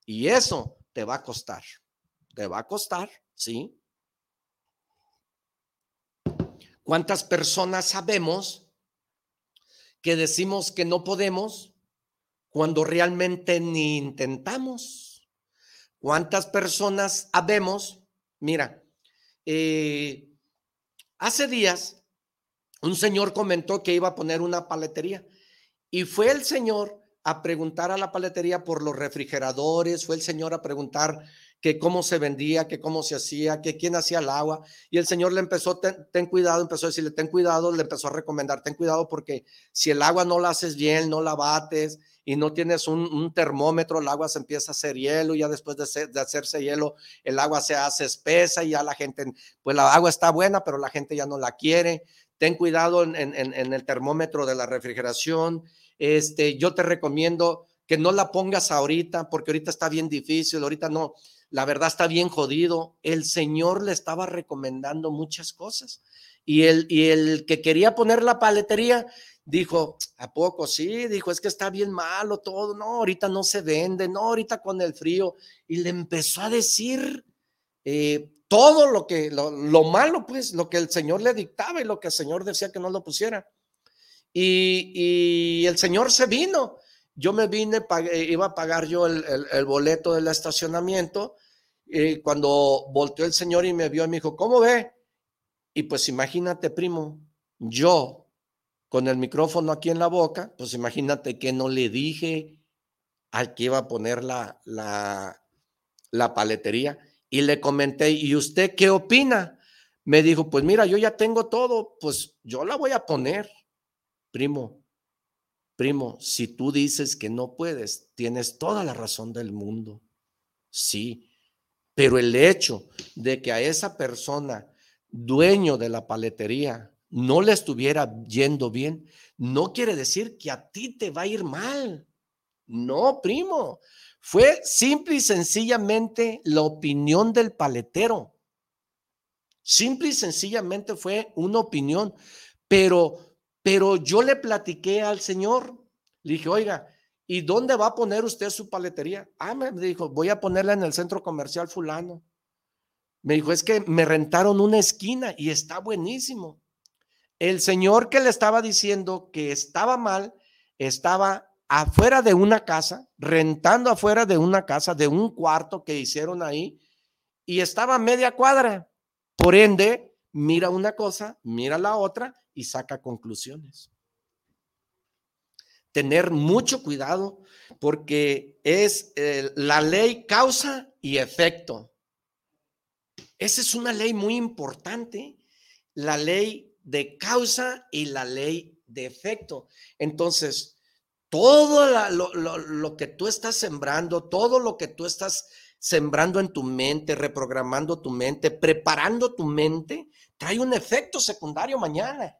S2: Y eso te va a costar. Te va a costar, ¿sí? ¿Cuántas personas sabemos que decimos que no podemos cuando realmente ni intentamos? ¿Cuántas personas sabemos? Mira, eh, hace días un señor comentó que iba a poner una paletería y fue el señor a preguntar a la paletería por los refrigeradores, fue el señor a preguntar que cómo se vendía, que cómo se hacía, que quién hacía el agua. Y el Señor le empezó, ten, cuidado, empezó a decirle, ten cuidado, le empezó a recomendar, ten cuidado porque si el agua no la haces bien, no la bates y no tienes un, termómetro, el agua se empieza a hacer hielo, ya después de, hacerse hielo, el agua se hace espesa y ya la gente, pues la agua está buena, pero la gente ya no la quiere. Ten cuidado en, en el termómetro de la refrigeración. Este, yo te recomiendo que no la pongas ahorita, porque ahorita está bien difícil, ahorita no, la verdad está bien jodido. El Señor le estaba recomendando muchas cosas. Y el, y el que quería poner la paletería dijo, ¿a poco? Sí, dijo, es que está bien malo todo. No, ahorita no se vende, no, ahorita con el frío. Y le empezó a decir eh, todo lo que, lo, malo, pues, lo que el Señor le dictaba y lo que el Señor decía que no lo pusiera. Y, y el Señor se vino. Yo me vine, iba a pagar yo el, el boleto del estacionamiento cuando volteó el señor y me vio, me dijo, ¿cómo ve? Y pues imagínate, primo, yo con el micrófono aquí en la boca, pues imagínate que no le dije al que iba a poner la, la, la paletería y le comenté, ¿y usted qué opina? Me dijo, pues mira, yo ya tengo todo, pues yo la voy a poner. Primo, primo, si tú dices que no puedes, tienes toda la razón del mundo. Sí, pero el hecho de que a esa persona, dueño de la paletería, no le estuviera yendo bien, no quiere decir que a ti te va a ir mal. No, primo. Fue simple y sencillamente la opinión del paletero. Simple y sencillamente fue una opinión. Pero, pero yo le platiqué al Señor. Le dije, oiga, ¿Y dónde va a poner usted su paletería? Ah, me dijo, voy a ponerla en el centro comercial fulano. Me dijo, es que me rentaron una esquina y está buenísimo. El señor que le estaba diciendo que estaba mal, estaba afuera de una casa, rentando afuera de una casa, de un cuarto que hicieron ahí, y estaba media cuadra. Por ende, mira una cosa, mira la otra y saca conclusiones tener mucho cuidado porque es eh, la ley causa y efecto. Esa es una ley muy importante, la ley de causa y la ley de efecto. Entonces, todo lo, lo, que tú estás sembrando, todo lo que tú estás sembrando en tu mente, reprogramando tu mente, preparando tu mente, trae un efecto secundario mañana.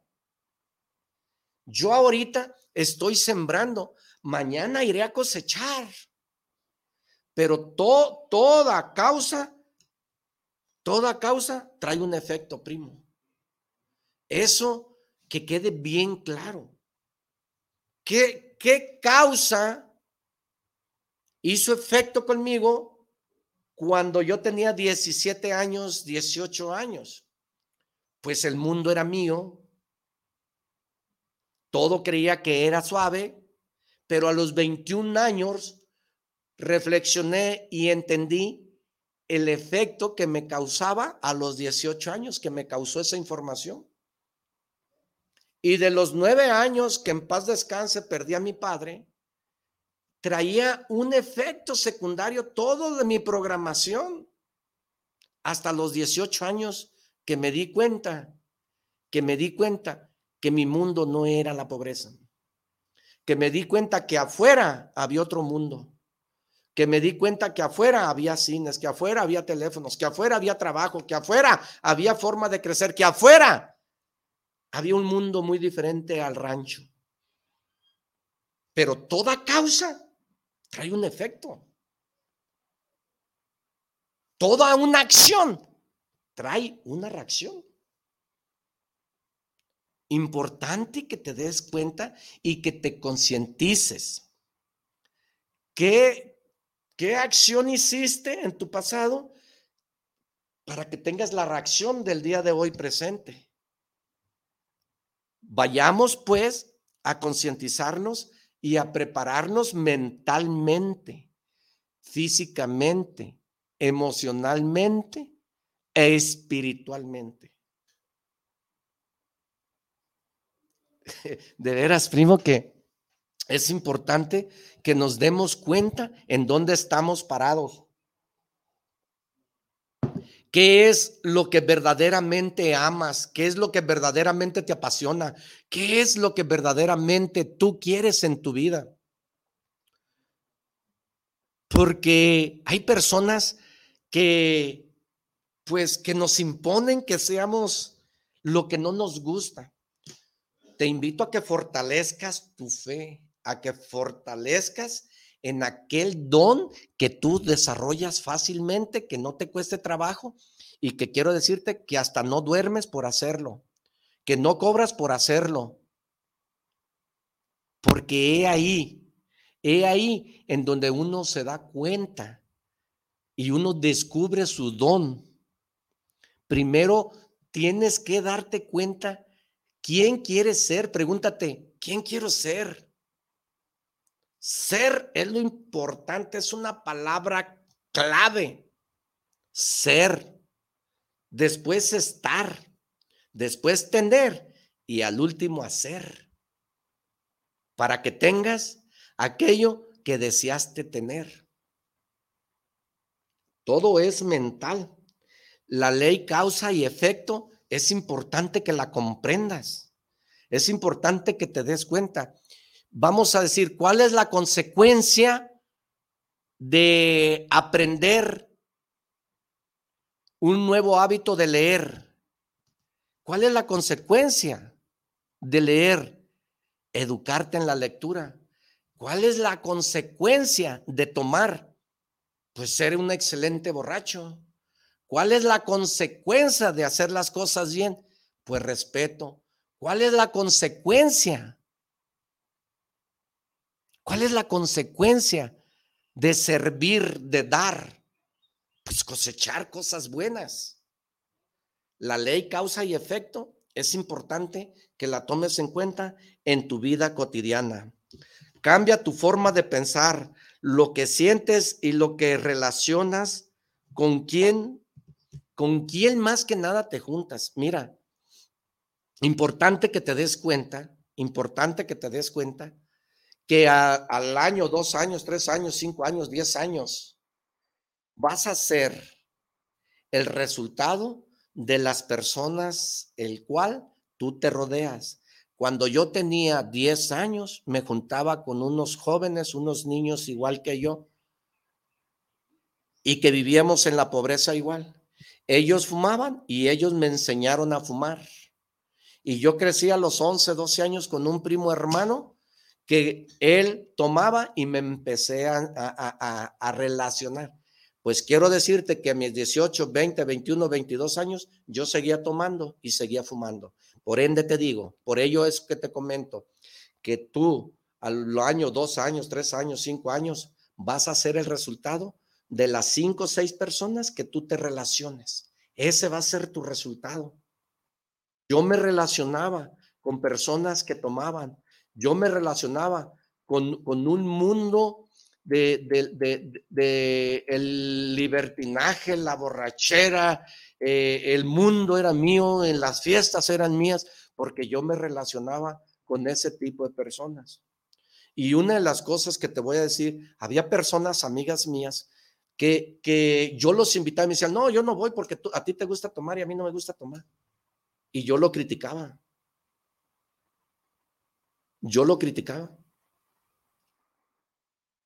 S2: Yo ahorita estoy sembrando, mañana iré a cosechar. Pero toda causa, toda causa trae un efecto, primo. Eso que quede bien claro. ¿Qué, qué causa hizo efecto conmigo cuando yo tenía 17 años, 18 años? Pues el mundo era mío, todo creía que era suave, pero a los 21 años reflexioné y entendí el efecto que me causaba a los 18 años, que me causó esa información. Y de los nueve años que en paz descanse perdí a mi padre, traía un efecto secundario todo de mi programación. Hasta los 18 años que me di cuenta, que me di cuenta que mi mundo no era la pobreza, que me di cuenta que afuera había otro mundo, que me di cuenta que afuera había cines, que afuera había teléfonos, que afuera había trabajo, que afuera había forma de crecer, que afuera había un mundo muy diferente al rancho. Pero toda causa trae un efecto. Toda una acción trae una reacción importante que te des cuenta y que te concientices. ¿Qué, ¿Qué acción hiciste en tu pasado para que tengas la reacción del día de hoy presente? Vayamos pues a concientizarnos y a prepararnos mentalmente, físicamente, emocionalmente e espiritualmente. [laughs] De veras, primo, que es importante que nos demos cuenta en dónde estamos parados. ¿Qué es lo que verdaderamente amas? ¿Qué es lo que verdaderamente te apasiona? ¿Qué es lo que verdaderamente tú quieres en tu vida? Porque hay personas que, pues, que nos imponen que seamos lo que no nos gusta. Te invito a que fortalezcas tu fe, a que fortalezcas en aquel don que tú desarrollas fácilmente, que no te cueste trabajo y que quiero decirte que hasta no duermes por hacerlo, que no cobras por hacerlo. Porque he ahí, he ahí en donde uno se da cuenta y uno descubre su don. Primero tienes que darte cuenta quién quieres ser. Pregúntate, ¿quién quiero ser? Ser es lo importante, es una palabra clave. Ser. Después estar. Después tener. Y al último hacer. Para que tengas aquello que deseaste tener. Todo es mental. La ley causa y efecto es importante que la comprendas. Es importante que te des cuenta vamos a decir, ¿cuál es la consecuencia de aprender un nuevo hábito de leer? ¿Cuál es la consecuencia de leer? Educarte en la lectura. ¿Cuál es la consecuencia de tomar? Pues ser un excelente borracho. ¿Cuál es la consecuencia de hacer las cosas bien? Pues respeto. ¿Cuál es la consecuencia ¿Cuál es la consecuencia de servir, de dar? Pues cosechar cosas buenas. La ley causa y efecto es importante que la tomes en cuenta en tu vida cotidiana. Cambia tu forma de pensar, lo que sientes y lo que relacionas con quién, con quién más que nada te juntas. Mira, importante que te des cuenta, importante que te des cuenta que al año, dos años, tres años, cinco años, diez años, vas a ser el resultado de las personas el cual tú te rodeas. Cuando yo tenía diez años, me juntaba con unos jóvenes, unos niños igual que yo, y que vivíamos en la pobreza igual. Ellos fumaban y ellos me enseñaron a fumar. Y yo crecí a los 11, 12 años con un primo hermano que él tomaba y me empecé a, relacionar. Pues quiero decirte que a mis 18, 20, 21, 22 años yo seguía tomando y seguía fumando. Por ende te digo, por ello es que te comento que tú al año, dos años, tres años, cinco años, vas a ser el resultado de las cinco o seis personas que tú te relaciones. Ese va a ser tu resultado. Yo me relacionaba con personas que tomaban, yo me relacionaba con, un mundo de, el libertinaje, la borrachera, eh, el mundo era mío, en las fiestas eran mías, porque yo me relacionaba con ese tipo de personas. Y una de las cosas que te voy a decir, había personas, amigas mías, que, que yo los invitaba y me decían, no, yo no voy porque a ti te gusta tomar y a mí no me gusta tomar. Y yo lo criticaba yo lo criticaba.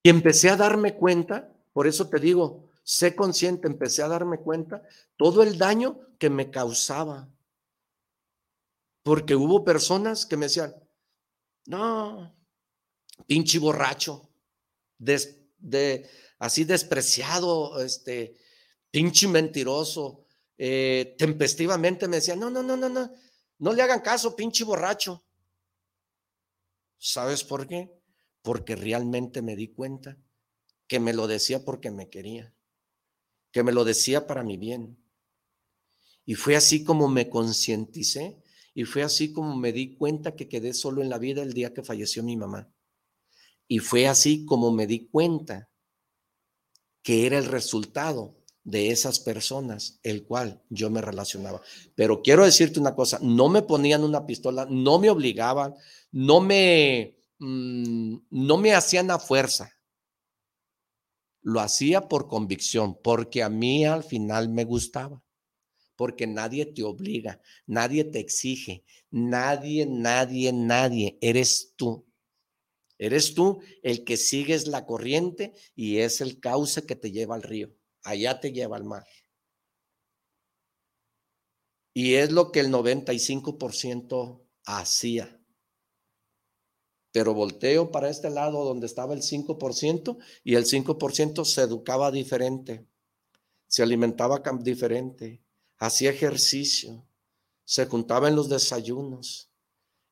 S2: Y empecé a darme cuenta, por eso te digo, sé consciente, empecé a darme cuenta todo el daño que me causaba. Porque hubo personas que me decían, no, pinche borracho, de, así despreciado, este, pinche mentiroso, eh, tempestivamente me decían, no, no, no, no, no, no le hagan caso, pinche borracho. ¿Sabes por qué? Porque realmente me di cuenta que me lo decía porque me quería, que me lo decía para mi bien. Y fue así como me concienticé Y fue así como me di cuenta que quedé solo en la vida el día que falleció mi mamá. Y fue así como me di cuenta que era el resultado de esas personas el cual yo me relacionaba. Pero quiero decirte una cosa, no me ponían una pistola, no me obligaban, no me, mm, no me hacían a fuerza. Lo hacía por convicción, porque a mí al final me gustaba, porque nadie te obliga, nadie te exige, nadie, nadie, nadie, eres tú. Eres tú el que sigues la corriente y es el cauce que te lleva al río. Allá te lleva al mar. Y es lo que el 95% hacía. Pero volteo para este lado donde estaba el 5% y el 5% se educaba diferente, se alimentaba diferente, hacía ejercicio, se juntaba en los desayunos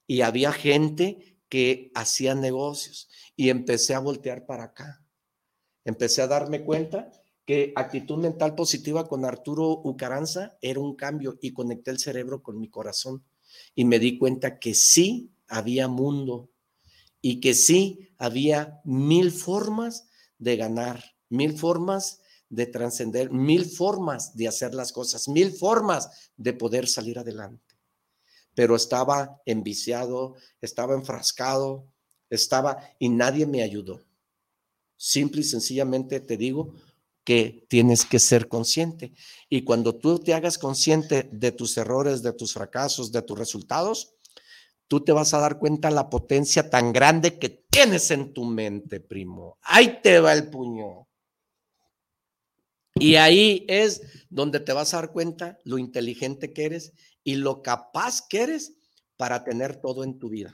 S2: y había gente que hacía negocios y empecé a voltear para acá. Empecé a darme cuenta que actitud mental positiva con Arturo Ucaranza era un cambio y conecté el cerebro con mi corazón y me di cuenta que sí había mundo y que sí había mil formas de ganar, mil formas de trascender, mil formas de hacer las cosas, mil formas de poder salir adelante pero estaba enviciado, estaba enfrascado, estaba y nadie me ayudó. Simple y sencillamente te digo que tienes que ser consciente. Y cuando tú te hagas consciente de tus errores, de tus fracasos, de tus resultados, tú te vas a dar cuenta la potencia tan grande que tienes en tu mente, primo. Ahí te va el puño. Y ahí es donde te vas a dar cuenta lo inteligente que eres y lo capaz que eres para tener todo en tu vida.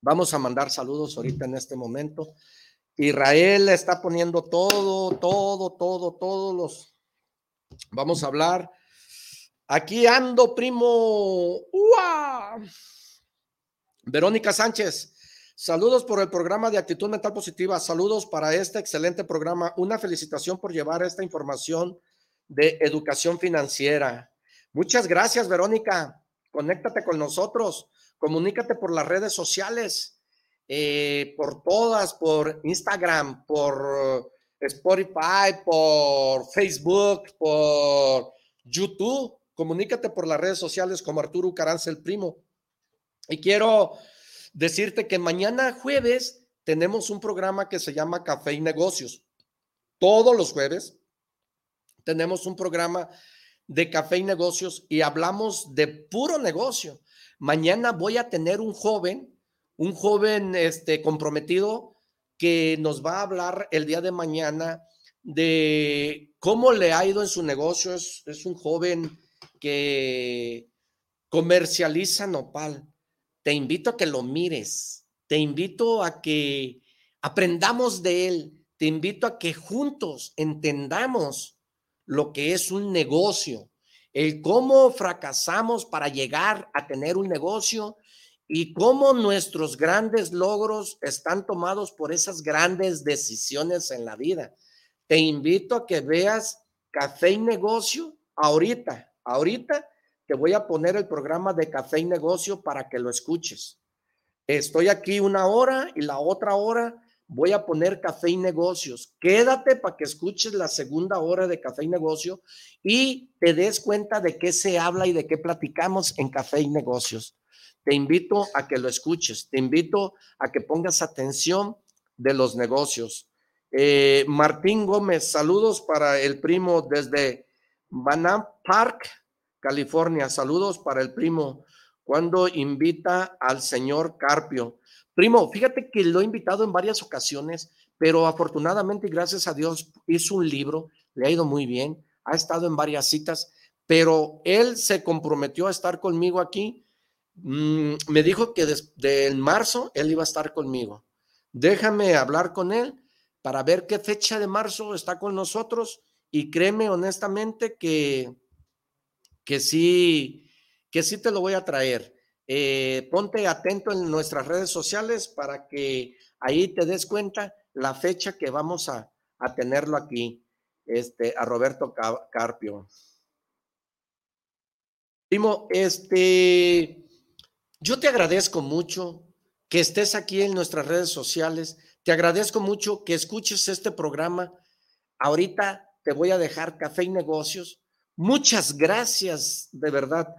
S2: Vamos a mandar saludos ahorita en este momento. Israel está poniendo todo, todo, todo, todos los. Vamos a hablar. Aquí ando, primo. Verónica Sánchez. Saludos por el programa de actitud mental positiva. Saludos para este excelente programa. Una felicitación por llevar esta información de educación financiera. Muchas gracias, Verónica. Conéctate con nosotros. Comunícate por las redes sociales, eh, por todas, por Instagram, por Spotify, por Facebook, por YouTube. Comunícate por las redes sociales como Arturo Caranza el Primo. Y quiero decirte que mañana jueves tenemos un programa que se llama Café y Negocios. Todos los jueves tenemos un programa de Café y Negocios y hablamos de puro negocio. Mañana voy a tener un joven, un joven este, comprometido que nos va a hablar el día de mañana de cómo le ha ido en su negocio. Es, es un joven que comercializa nopal. Te invito a que lo mires, te invito a que aprendamos de él, te invito a que juntos entendamos lo que es un negocio, el cómo fracasamos para llegar a tener un negocio y cómo nuestros grandes logros están tomados por esas grandes decisiones en la vida. Te invito a que veas Café y Negocio ahorita, ahorita te voy a poner el programa de Café y Negocio para que lo escuches. Estoy aquí una hora y la otra hora voy a poner café y negocios. Quédate para que escuches la segunda hora de café y negocio y te des cuenta de qué se habla y de qué platicamos en café y negocios. Te invito a que lo escuches, te invito a que pongas atención de los negocios. Eh, Martín Gómez, saludos para el primo desde Banana Park, California. Saludos para el primo cuando invita al señor Carpio. Primo, fíjate que lo he invitado en varias ocasiones, pero afortunadamente gracias a Dios hizo un libro, le ha ido muy bien, ha estado en varias citas, pero él se comprometió a estar conmigo aquí. Mm, me dijo que desde en marzo él iba a estar conmigo. Déjame hablar con él para ver qué fecha de marzo está con nosotros y créeme honestamente que, que sí, que sí te lo voy a traer. Eh, ponte atento en nuestras redes sociales para que ahí te des cuenta la fecha que vamos a, tenerlo aquí, este, a Roberto Carpio. Primo, este, Yo te agradezco mucho que estés aquí en nuestras redes sociales. Te agradezco mucho que escuches este programa. Ahorita te voy a dejar Café y Negocios. Muchas gracias, de verdad.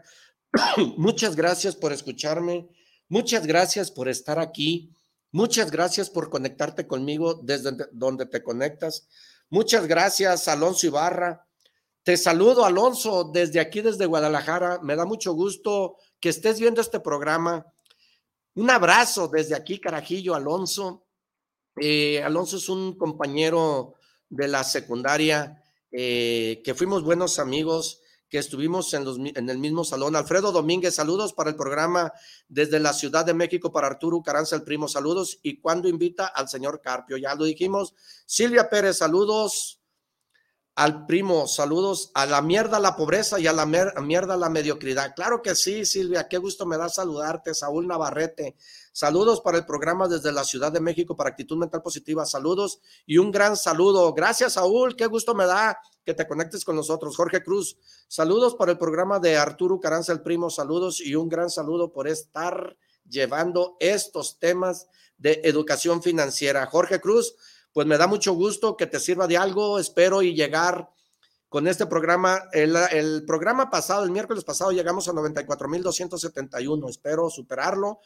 S2: [coughs] Muchas gracias por escucharme. Muchas gracias por estar aquí. Muchas gracias por conectarte conmigo desde donde te conectas. Muchas gracias, Alonso Ibarra. Te saludo, Alonso, desde aquí, desde Guadalajara. Me da mucho gusto que estés viendo este programa. Un abrazo desde aquí, Carajillo, Alonso. Eh, Alonso es un compañero de la secundaria eh, que fuimos buenos amigos que estuvimos en, los, en, el mismo salón. Alfredo Domínguez, saludos para el programa desde la Ciudad de México para Arturo Caranza, el primo, saludos. Y cuando invita al señor Carpio, ya lo dijimos. Silvia Pérez, saludos al primo, saludos a la mierda la pobreza y a la mierda la mediocridad. Claro que sí, Silvia, qué gusto me da saludarte, Saúl Navarrete. Saludos para el programa desde la Ciudad de México para Actitud Mental Positiva. Saludos y un gran saludo. Gracias, Saúl, qué gusto me da que te conectes con nosotros. Jorge Cruz, saludos para el programa de Arturo Caranza, el primo. Saludos y un gran saludo por estar llevando estos temas de educación financiera. Jorge Cruz, pues me da mucho gusto que te sirva de algo. Espero y llegar con este programa. El, programa pasado, el miércoles pasado, llegamos a 94.271. Espero superarlo.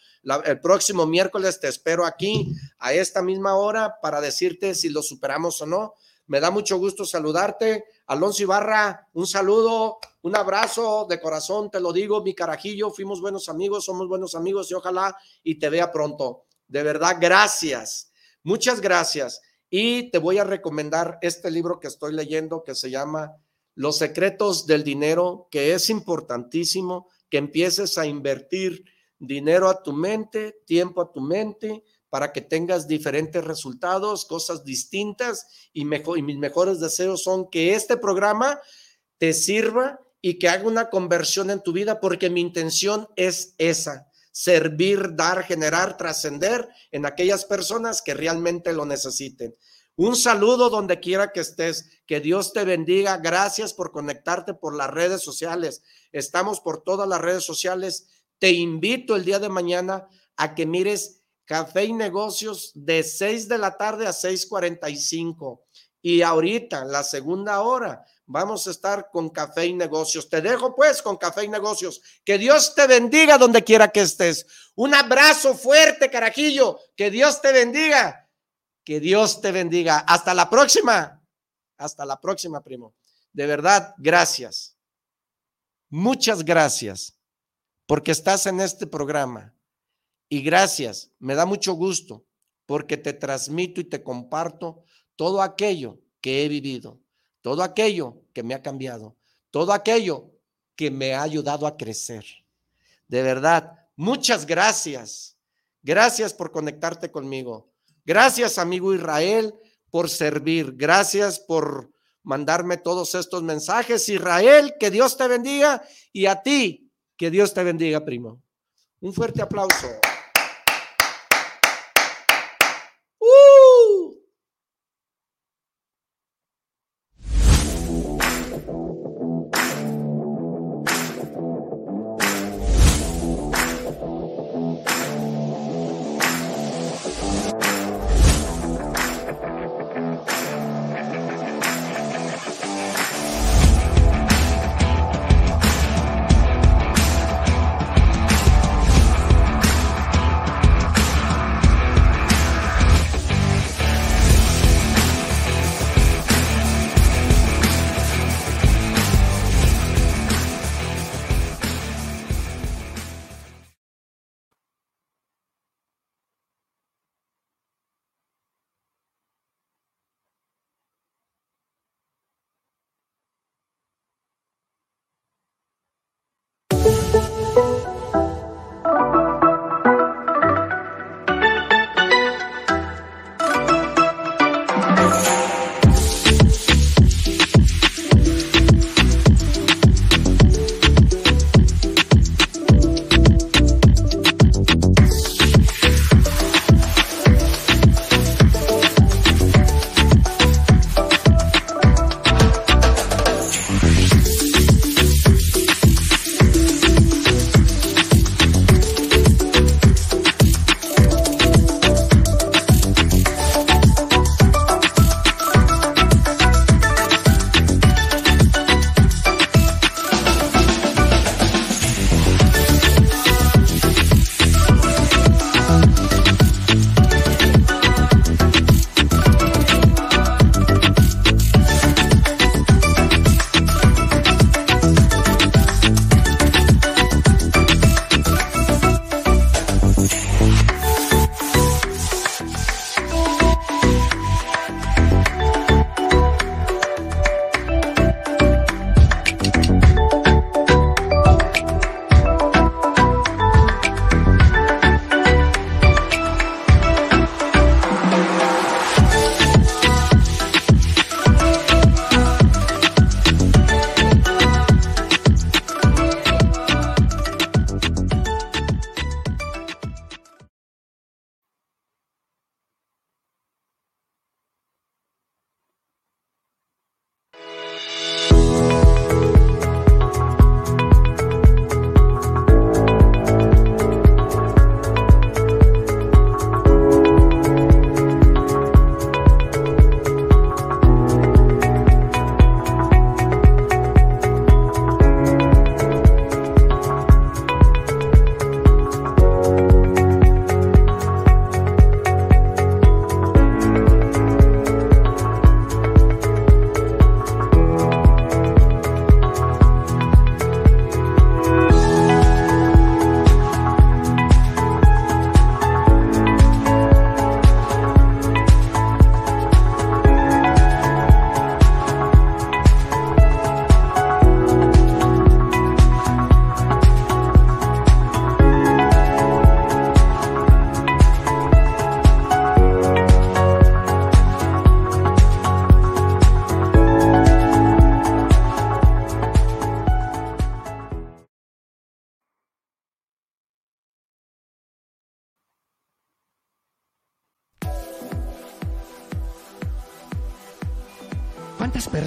S2: el próximo miércoles te espero aquí a esta misma hora para decirte si lo superamos o no. Me da mucho gusto saludarte. Alonso Ibarra, un saludo, un abrazo de corazón, te lo digo, mi carajillo, fuimos buenos amigos, somos buenos amigos y ojalá y te vea pronto. De verdad, gracias. Muchas gracias. Y te voy a recomendar este libro que estoy leyendo que se llama Los secretos del dinero, que es importantísimo que empieces a invertir dinero a tu mente, tiempo a tu mente, para que tengas diferentes resultados, cosas distintas y, y mis mejores deseos son que este programa te sirva y que haga una conversión en tu vida porque mi intención es esa, servir, dar, generar, trascender en aquellas personas que realmente lo necesiten. Un saludo donde quiera que estés. Que Dios te bendiga. Gracias por conectarte por las redes sociales. Estamos por todas las redes sociales. Te invito el día de mañana a que mires Café y Negocios de 6 de la tarde a 6:45. Y ahorita, la segunda hora, Vamos a estar con Café y Negocios. Te dejo pues con Café y Negocios. Que Dios te bendiga donde quiera que estés. Un abrazo fuerte, carajillo. Que Dios te bendiga. Que Dios te bendiga. Hasta la próxima. Hasta la próxima, primo. De verdad, gracias. Muchas gracias porque estás en este programa. Y gracias, me da mucho gusto porque te transmito y te comparto todo aquello que he vivido todo aquello que me ha cambiado, todo aquello que me ha ayudado a crecer. De verdad, muchas gracias. Gracias por conectarte conmigo. Gracias, amigo Israel, por servir. Gracias por mandarme todos estos mensajes. Israel, que Dios te bendiga y a ti, que Dios te bendiga, primo. Un fuerte aplauso.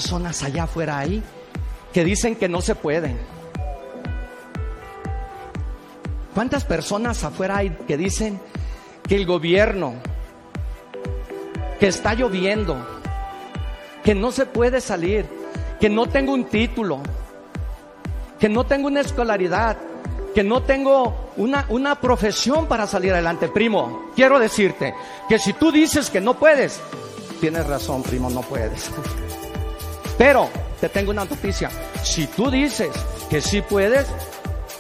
S3: Personas allá afuera ahí que dicen que no se pueden? ¿Cuántas personas afuera hay que dicen que el gobierno, que está lloviendo, que no se puede salir, que no tengo un título, que no tengo una escolaridad, que no tengo una, una profesión para salir adelante. Primo, quiero decirte que si tú dices que no puedes, tienes razón, primo, no puedes. [laughs] Pero te tengo una noticia. Si tú dices que sí puedes,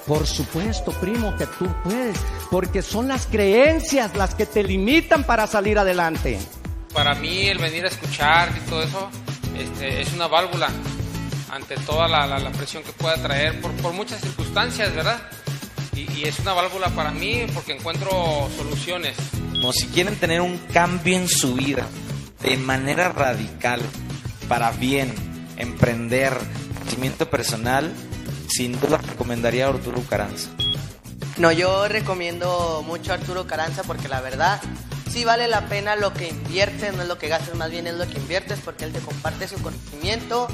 S3: por supuesto, primo, que tú puedes, porque son las creencias las que te limitan para salir adelante.
S4: Para mí el venir a escuchar y todo eso este, es una válvula ante toda la, presión que pueda traer por, por muchas circunstancias, ¿verdad? y, es una válvula para mí porque encuentro soluciones.
S5: O si quieren tener un cambio en su vida de manera radical, para bien, emprender, crecimiento personal, sin duda recomendaría a Arturo Caranza.
S6: No, yo recomiendo mucho a Arturo Caranza porque la verdad sí vale la pena lo que inviertes, no es lo que gastas, más bien es lo que inviertes porque él te comparte su conocimiento.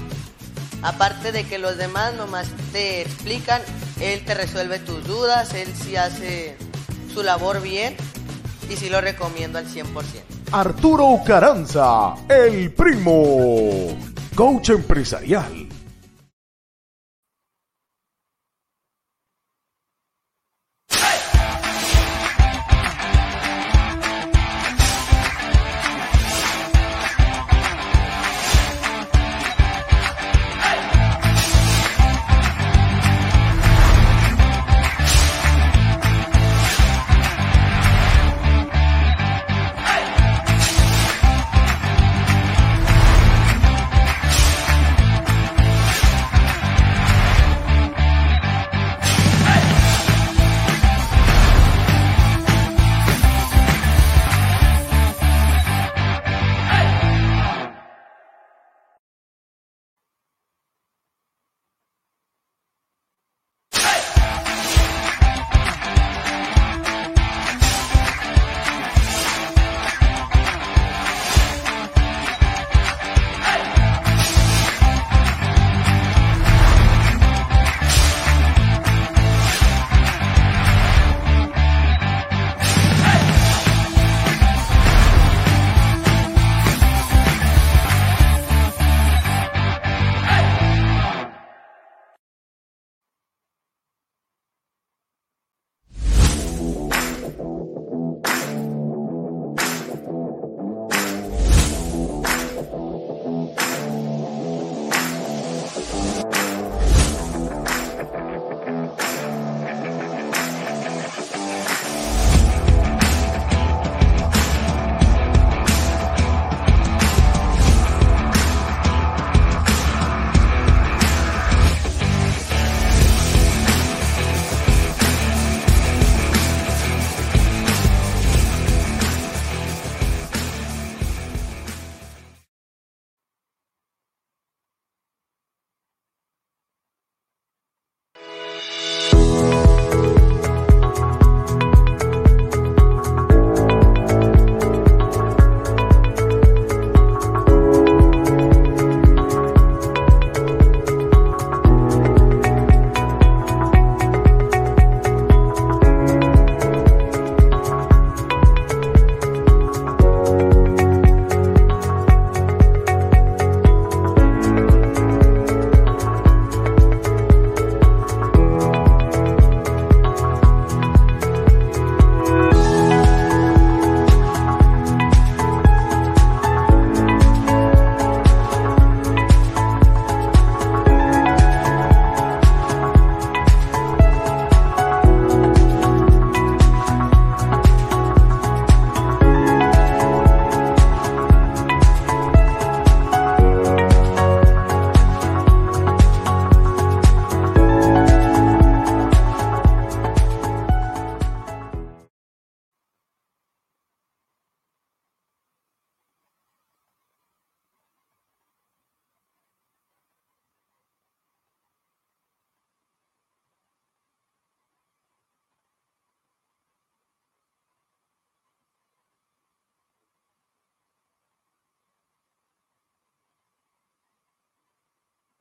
S6: Aparte de que los demás nomás te explican, él te resuelve tus dudas, él sí hace su labor bien y sí lo recomiendo al 100%.
S1: Arturo Caranza, el primo, coach empresarial